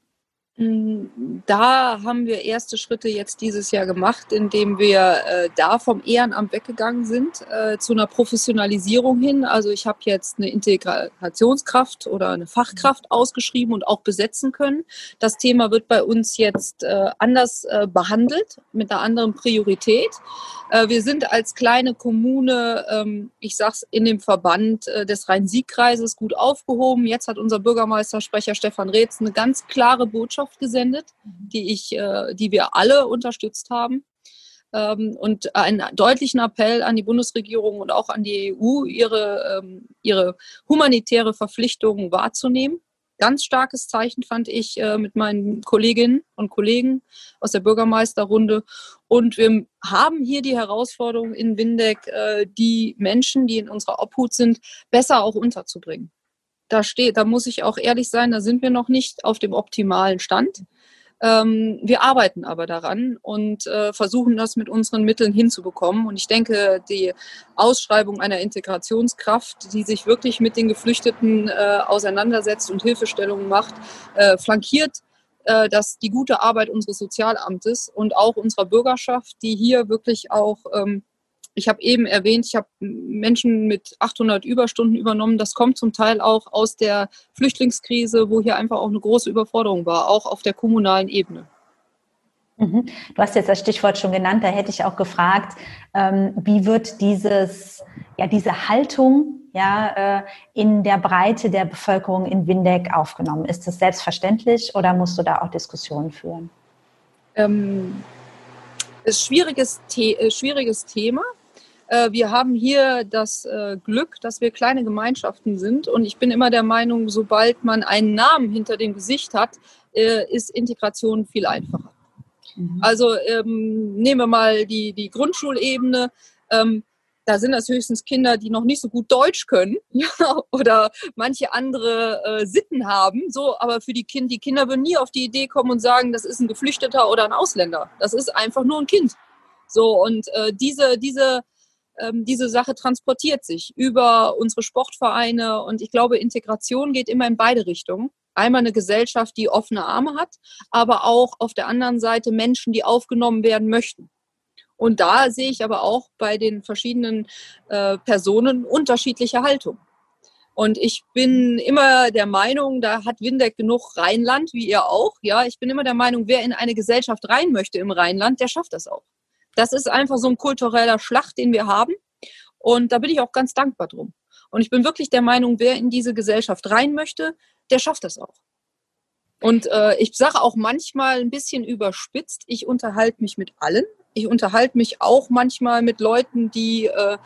Mm, da haben wir erste Schritte jetzt dieses Jahr gemacht, indem wir äh, da vom Ehrenamt weggegangen sind äh, zu einer Professionalisierung hin. Also ich habe jetzt eine Integrationskraft oder eine Fachkraft ausgeschrieben und auch besetzen können. Das Thema wird bei uns jetzt äh, anders äh, behandelt, mit einer anderen Priorität. Äh, wir sind als kleine Kommune, ähm, ich sage es, in dem Verband äh, des Rhein-Sieg-Kreises gut aufgehoben. Jetzt hat unser Bürgermeistersprecher Stefan Reetz eine ganz klare Botschaft gesendet, mhm. die, ich, äh, die wir alle unterstützt haben. Ähm, und einen deutlichen Appell an die Bundesregierung und auch an die EU, ihre, ähm, ihre humanitäre Verpflichtungen wahrzunehmen ganz starkes Zeichen fand ich äh, mit meinen Kolleginnen und Kollegen aus der Bürgermeisterrunde. Und wir haben hier die Herausforderung in Windeck, äh, die Menschen, die in unserer Obhut sind, besser auch unterzubringen. Da steht, da muss ich auch ehrlich sein, da sind wir noch nicht auf dem optimalen Stand. Ähm, wir arbeiten aber daran und äh, versuchen das mit unseren Mitteln hinzubekommen. Und ich denke, die Ausschreibung einer Integrationskraft, die sich wirklich mit den Geflüchteten äh, auseinandersetzt und Hilfestellungen macht, äh, flankiert äh, dass die gute Arbeit unseres Sozialamtes und auch unserer Bürgerschaft, die hier wirklich auch ähm, ich habe eben erwähnt, ich habe Menschen mit 800 Überstunden übernommen. Das kommt zum Teil auch aus der Flüchtlingskrise, wo hier einfach auch eine große Überforderung war, auch auf der kommunalen Ebene. Mhm. Du hast jetzt das Stichwort schon genannt, da hätte ich auch gefragt, ähm, wie wird dieses, ja, diese Haltung ja, äh, in der Breite der Bevölkerung in Windeck aufgenommen? Ist das selbstverständlich oder musst du da auch Diskussionen führen? Ähm, ist schwieriges, The äh, schwieriges Thema. Äh, wir haben hier das äh, Glück, dass wir kleine Gemeinschaften sind. Und ich bin immer der Meinung, sobald man einen Namen hinter dem Gesicht hat, äh, ist Integration viel einfacher. Mhm. Also ähm, nehmen wir mal die, die Grundschulebene. Ähm, da sind das höchstens Kinder, die noch nicht so gut Deutsch können oder manche andere äh, Sitten haben. So, aber für die, kind, die Kinder würden nie auf die Idee kommen und sagen, das ist ein Geflüchteter oder ein Ausländer. Das ist einfach nur ein Kind. So, und äh, diese, diese ähm, diese Sache transportiert sich über unsere Sportvereine und ich glaube, Integration geht immer in beide Richtungen. Einmal eine Gesellschaft, die offene Arme hat, aber auch auf der anderen Seite Menschen, die aufgenommen werden möchten. Und da sehe ich aber auch bei den verschiedenen äh, Personen unterschiedliche Haltung. Und ich bin immer der Meinung, da hat Windeck genug Rheinland, wie ihr auch. Ja, ich bin immer der Meinung, wer in eine Gesellschaft rein möchte im Rheinland, der schafft das auch. Das ist einfach so ein kultureller Schlacht, den wir haben. Und da bin ich auch ganz dankbar drum. Und ich bin wirklich der Meinung, wer in diese Gesellschaft rein möchte, der schafft das auch. Und äh, ich sage auch manchmal ein bisschen überspitzt, ich unterhalte mich mit allen. Ich unterhalte mich auch manchmal mit Leuten, die äh,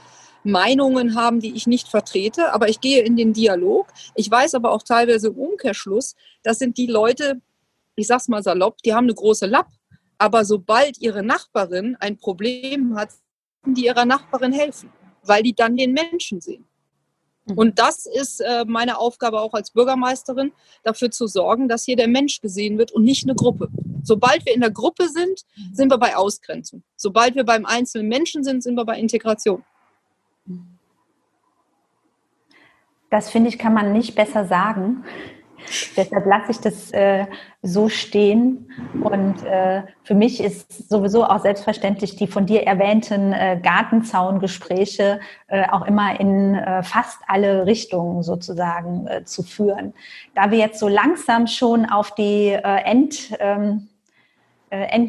Meinungen haben, die ich nicht vertrete, aber ich gehe in den Dialog. Ich weiß aber auch teilweise im Umkehrschluss, das sind die Leute, ich sag's mal salopp, die haben eine große Lapp, aber sobald ihre Nachbarin ein Problem hat, die ihrer Nachbarin helfen, weil die dann den Menschen sehen. Mhm. Und das ist äh, meine Aufgabe auch als Bürgermeisterin, dafür zu sorgen, dass hier der Mensch gesehen wird und nicht eine Gruppe. Sobald wir in der Gruppe sind, sind wir bei Ausgrenzung. Sobald wir beim einzelnen Menschen sind, sind wir bei Integration. Das finde ich, kann man nicht besser sagen. Deshalb lasse ich das äh, so stehen. Und äh, für mich ist sowieso auch selbstverständlich die von dir erwähnten äh, Gartenzaungespräche äh, auch immer in äh, fast alle Richtungen sozusagen äh, zu führen. Da wir jetzt so langsam schon auf die End, ähm, äh,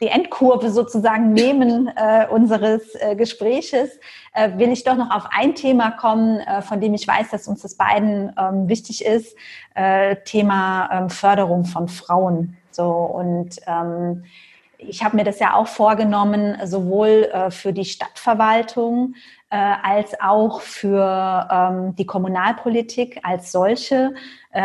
die Endkurve sozusagen nehmen äh, unseres äh, Gespräches, äh, will ich doch noch auf ein Thema kommen, äh, von dem ich weiß, dass uns das beiden ähm, wichtig ist, äh, Thema ähm, Förderung von Frauen. So und ähm, ich habe mir das ja auch vorgenommen, sowohl für die Stadtverwaltung als auch für ähm, die Kommunalpolitik als solche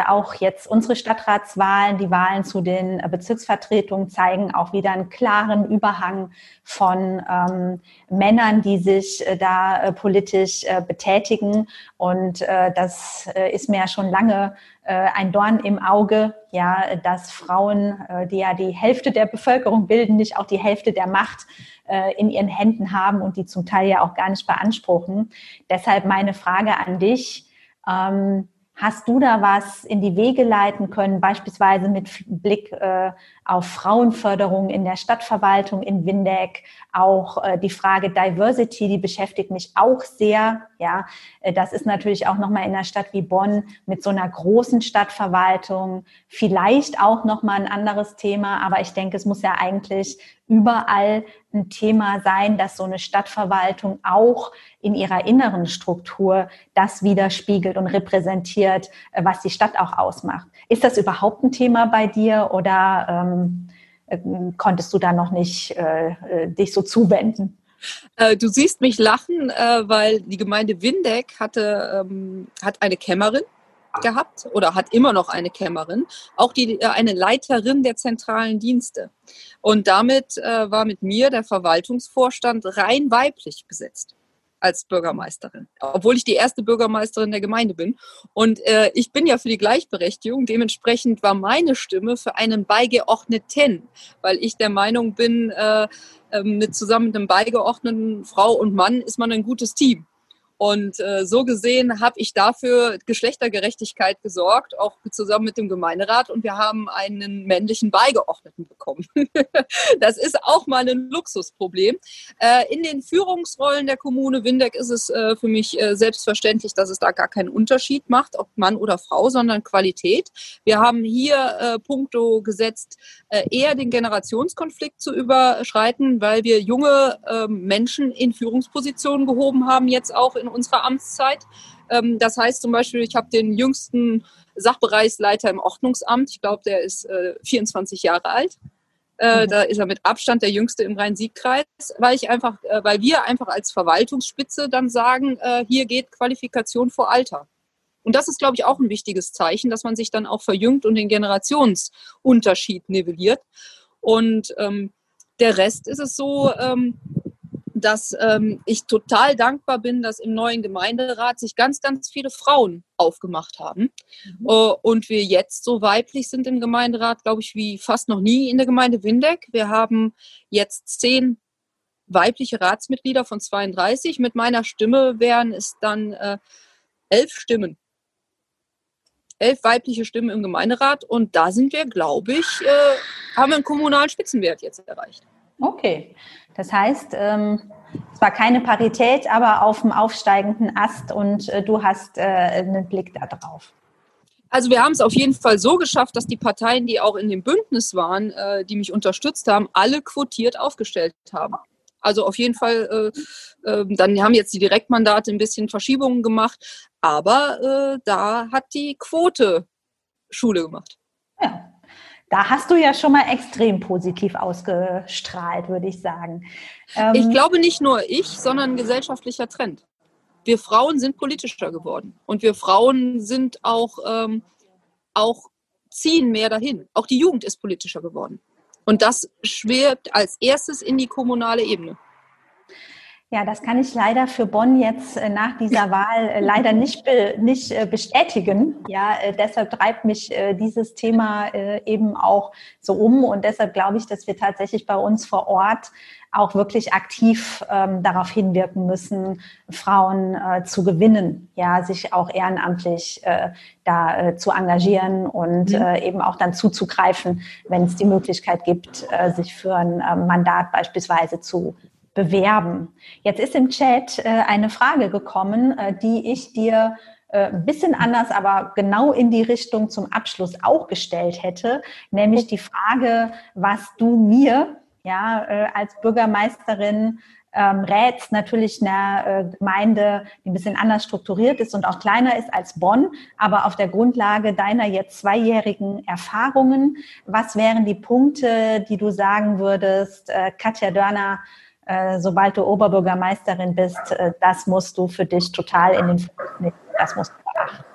auch jetzt unsere Stadtratswahlen, die Wahlen zu den äh, Bezirksvertretungen zeigen auch wieder einen klaren Überhang von ähm, Männern, die sich äh, da äh, politisch äh, betätigen. Und äh, das ist mir ja schon lange ein Dorn im Auge, ja, dass Frauen, die ja die Hälfte der Bevölkerung bilden, nicht auch die Hälfte der Macht in ihren Händen haben und die zum Teil ja auch gar nicht beanspruchen. Deshalb meine Frage an dich. Ähm, Hast du da was in die Wege leiten können, beispielsweise mit Blick äh, auf Frauenförderung in der Stadtverwaltung in Windeck? Auch äh, die Frage Diversity, die beschäftigt mich auch sehr. Ja, äh, das ist natürlich auch nochmal in einer Stadt wie Bonn mit so einer großen Stadtverwaltung vielleicht auch nochmal ein anderes Thema. Aber ich denke, es muss ja eigentlich überall ein Thema sein, dass so eine Stadtverwaltung auch in ihrer inneren Struktur das widerspiegelt und repräsentiert, äh, was die Stadt auch ausmacht. Ist das überhaupt ein Thema bei dir oder ähm, äh, konntest du da noch nicht äh, äh dich so zuwenden? Du siehst mich lachen, weil die Gemeinde Windeck hatte, ähm, hat eine Kämmerin gehabt oder hat immer noch eine Kämmerin, auch die, äh, eine Leiterin der zentralen Dienste. Und damit äh, war mit mir der Verwaltungsvorstand rein weiblich besetzt als Bürgermeisterin, obwohl ich die erste Bürgermeisterin der Gemeinde bin. Und äh, ich bin ja für die Gleichberechtigung. Dementsprechend war meine Stimme für einen Beigeordneten, weil ich der Meinung bin, äh, ähm, mit zusammen mit einem Beigeordneten Frau und Mann ist man ein gutes Team. Und äh, so gesehen habe ich dafür Geschlechtergerechtigkeit gesorgt, auch zusammen mit dem Gemeinderat. Und wir haben einen männlichen Beigeordneten bekommen. das ist auch mal ein Luxusproblem. Äh, in den Führungsrollen der Kommune Windeck ist es äh, für mich äh, selbstverständlich, dass es da gar keinen Unterschied macht, ob Mann oder Frau, sondern Qualität. Wir haben hier äh, Punkto gesetzt, äh, eher den Generationskonflikt zu überschreiten, weil wir junge äh, Menschen in Führungspositionen gehoben haben, jetzt auch in in unserer Amtszeit. Ähm, das heißt zum Beispiel, ich habe den jüngsten Sachbereichsleiter im Ordnungsamt. Ich glaube, der ist äh, 24 Jahre alt. Äh, mhm. Da ist er mit Abstand der jüngste im Rhein-Sieg-Kreis, weil ich einfach, äh, weil wir einfach als Verwaltungsspitze dann sagen, äh, hier geht Qualifikation vor Alter. Und das ist, glaube ich, auch ein wichtiges Zeichen, dass man sich dann auch verjüngt und den Generationsunterschied nivelliert. Und ähm, der Rest ist es so, ähm, dass ähm, ich total dankbar bin, dass im neuen Gemeinderat sich ganz, ganz viele Frauen aufgemacht haben. Mhm. Äh, und wir jetzt so weiblich sind im Gemeinderat, glaube ich, wie fast noch nie in der Gemeinde Windeck. Wir haben jetzt zehn weibliche Ratsmitglieder von 32. Mit meiner Stimme wären es dann äh, elf Stimmen. Elf weibliche Stimmen im Gemeinderat und da sind wir, glaube ich, äh, haben wir einen kommunalen Spitzenwert jetzt erreicht. Okay, das heißt, ähm, es war keine Parität, aber auf dem aufsteigenden Ast und äh, du hast äh, einen Blick darauf. Also wir haben es auf jeden Fall so geschafft, dass die Parteien, die auch in dem Bündnis waren, äh, die mich unterstützt haben, alle quotiert aufgestellt haben. Also auf jeden Fall, äh, äh, dann haben jetzt die Direktmandate ein bisschen Verschiebungen gemacht, aber äh, da hat die Quote Schule gemacht. Ja, da hast du ja schon mal extrem positiv ausgestrahlt, würde ich sagen. Ähm, ich glaube nicht nur ich, sondern ein gesellschaftlicher Trend. Wir Frauen sind politischer geworden und wir Frauen sind auch, ähm, auch ziehen mehr dahin. Auch die Jugend ist politischer geworden. Und das schwebt als erstes in die kommunale Ebene. Ja, das kann ich leider für Bonn jetzt äh, nach dieser Wahl äh, leider nicht, nicht äh, bestätigen. Ja, deshalb treibt mich dieses Thema eben auch so um und deshalb glaube ich, dass wir tatsächlich bei uns vor Ort auch wirklich aktiv ähm, darauf hinwirken müssen, Frauen äh, zu gewinnen, ja, sich auch ehrenamtlich äh, da äh, zu engagieren und mhm. eben auch dann zuzugreifen, wenn es die Möglichkeit gibt, sich für ein Mandat beispielsweise zu bewerben. Jetzt ist im Chat äh, eine Frage gekommen, äh, die ich dir äh, ein bisschen anders, aber genau in die Richtung zum Abschluss auch gestellt hätte, nämlich die Frage, was du mir ja als Bürgermeisterin ähm, rätst, natürlich einer Gemeinde, die ein bisschen anders strukturiert ist und auch kleiner ist als Bonn, aber auf der Grundlage deiner jetzt zweijährigen Erfahrungen, was wären die Punkte, die du sagen würdest, Katja Dörner, äh, sobald du Oberbürgermeisterin bist, äh, das musst du für dich total in den Fokus nehmen. Das musst du beachten.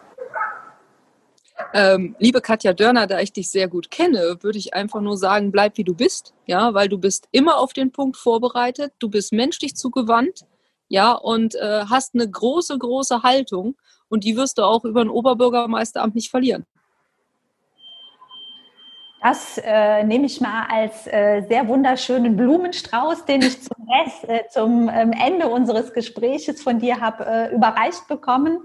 Ähm, liebe Katja Dörner, da ich dich sehr gut kenne, würde ich einfach nur sagen, bleib wie du bist, ja, weil du bist immer auf den Punkt vorbereitet, du bist menschlich zugewandt, ja, und äh, hast eine große, große Haltung und die wirst du auch über ein Oberbürgermeisteramt nicht verlieren. Das äh, nehme ich mal als äh, sehr wunderschönen Blumenstrauß, den ich zum, Rest, äh, zum ähm, Ende unseres Gespräches von dir habe äh, überreicht bekommen.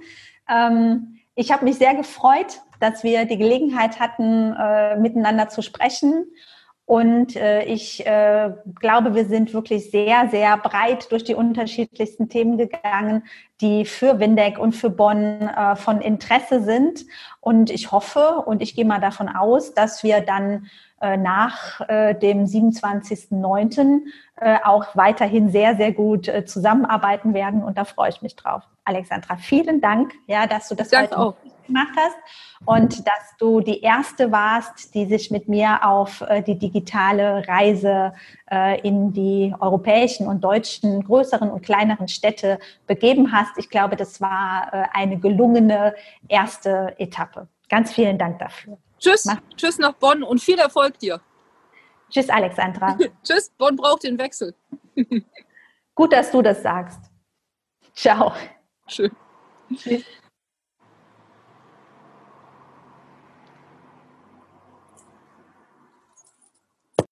Ähm, ich habe mich sehr gefreut, dass wir die Gelegenheit hatten, äh, miteinander zu sprechen und äh, ich äh, glaube, wir sind wirklich sehr, sehr breit durch die unterschiedlichsten Themen gegangen, die für Windeck und für Bonn äh, von Interesse sind. Und ich hoffe und ich gehe mal davon aus, dass wir dann äh, nach äh, dem 27.09. Äh, auch weiterhin sehr, sehr gut äh, zusammenarbeiten werden. Und da freue ich mich drauf. Alexandra, vielen Dank, ja, dass du das heute auch gemacht hast und dass du die erste warst, die sich mit mir auf äh, die digitale Reise in die europäischen und deutschen größeren und kleineren Städte begeben hast. Ich glaube, das war eine gelungene erste Etappe. Ganz vielen Dank dafür. Tschüss, Mach. tschüss nach Bonn und viel Erfolg dir. Tschüss, Alexandra. tschüss, Bonn braucht den Wechsel. Gut, dass du das sagst. Ciao. Tschüss. Tschüss.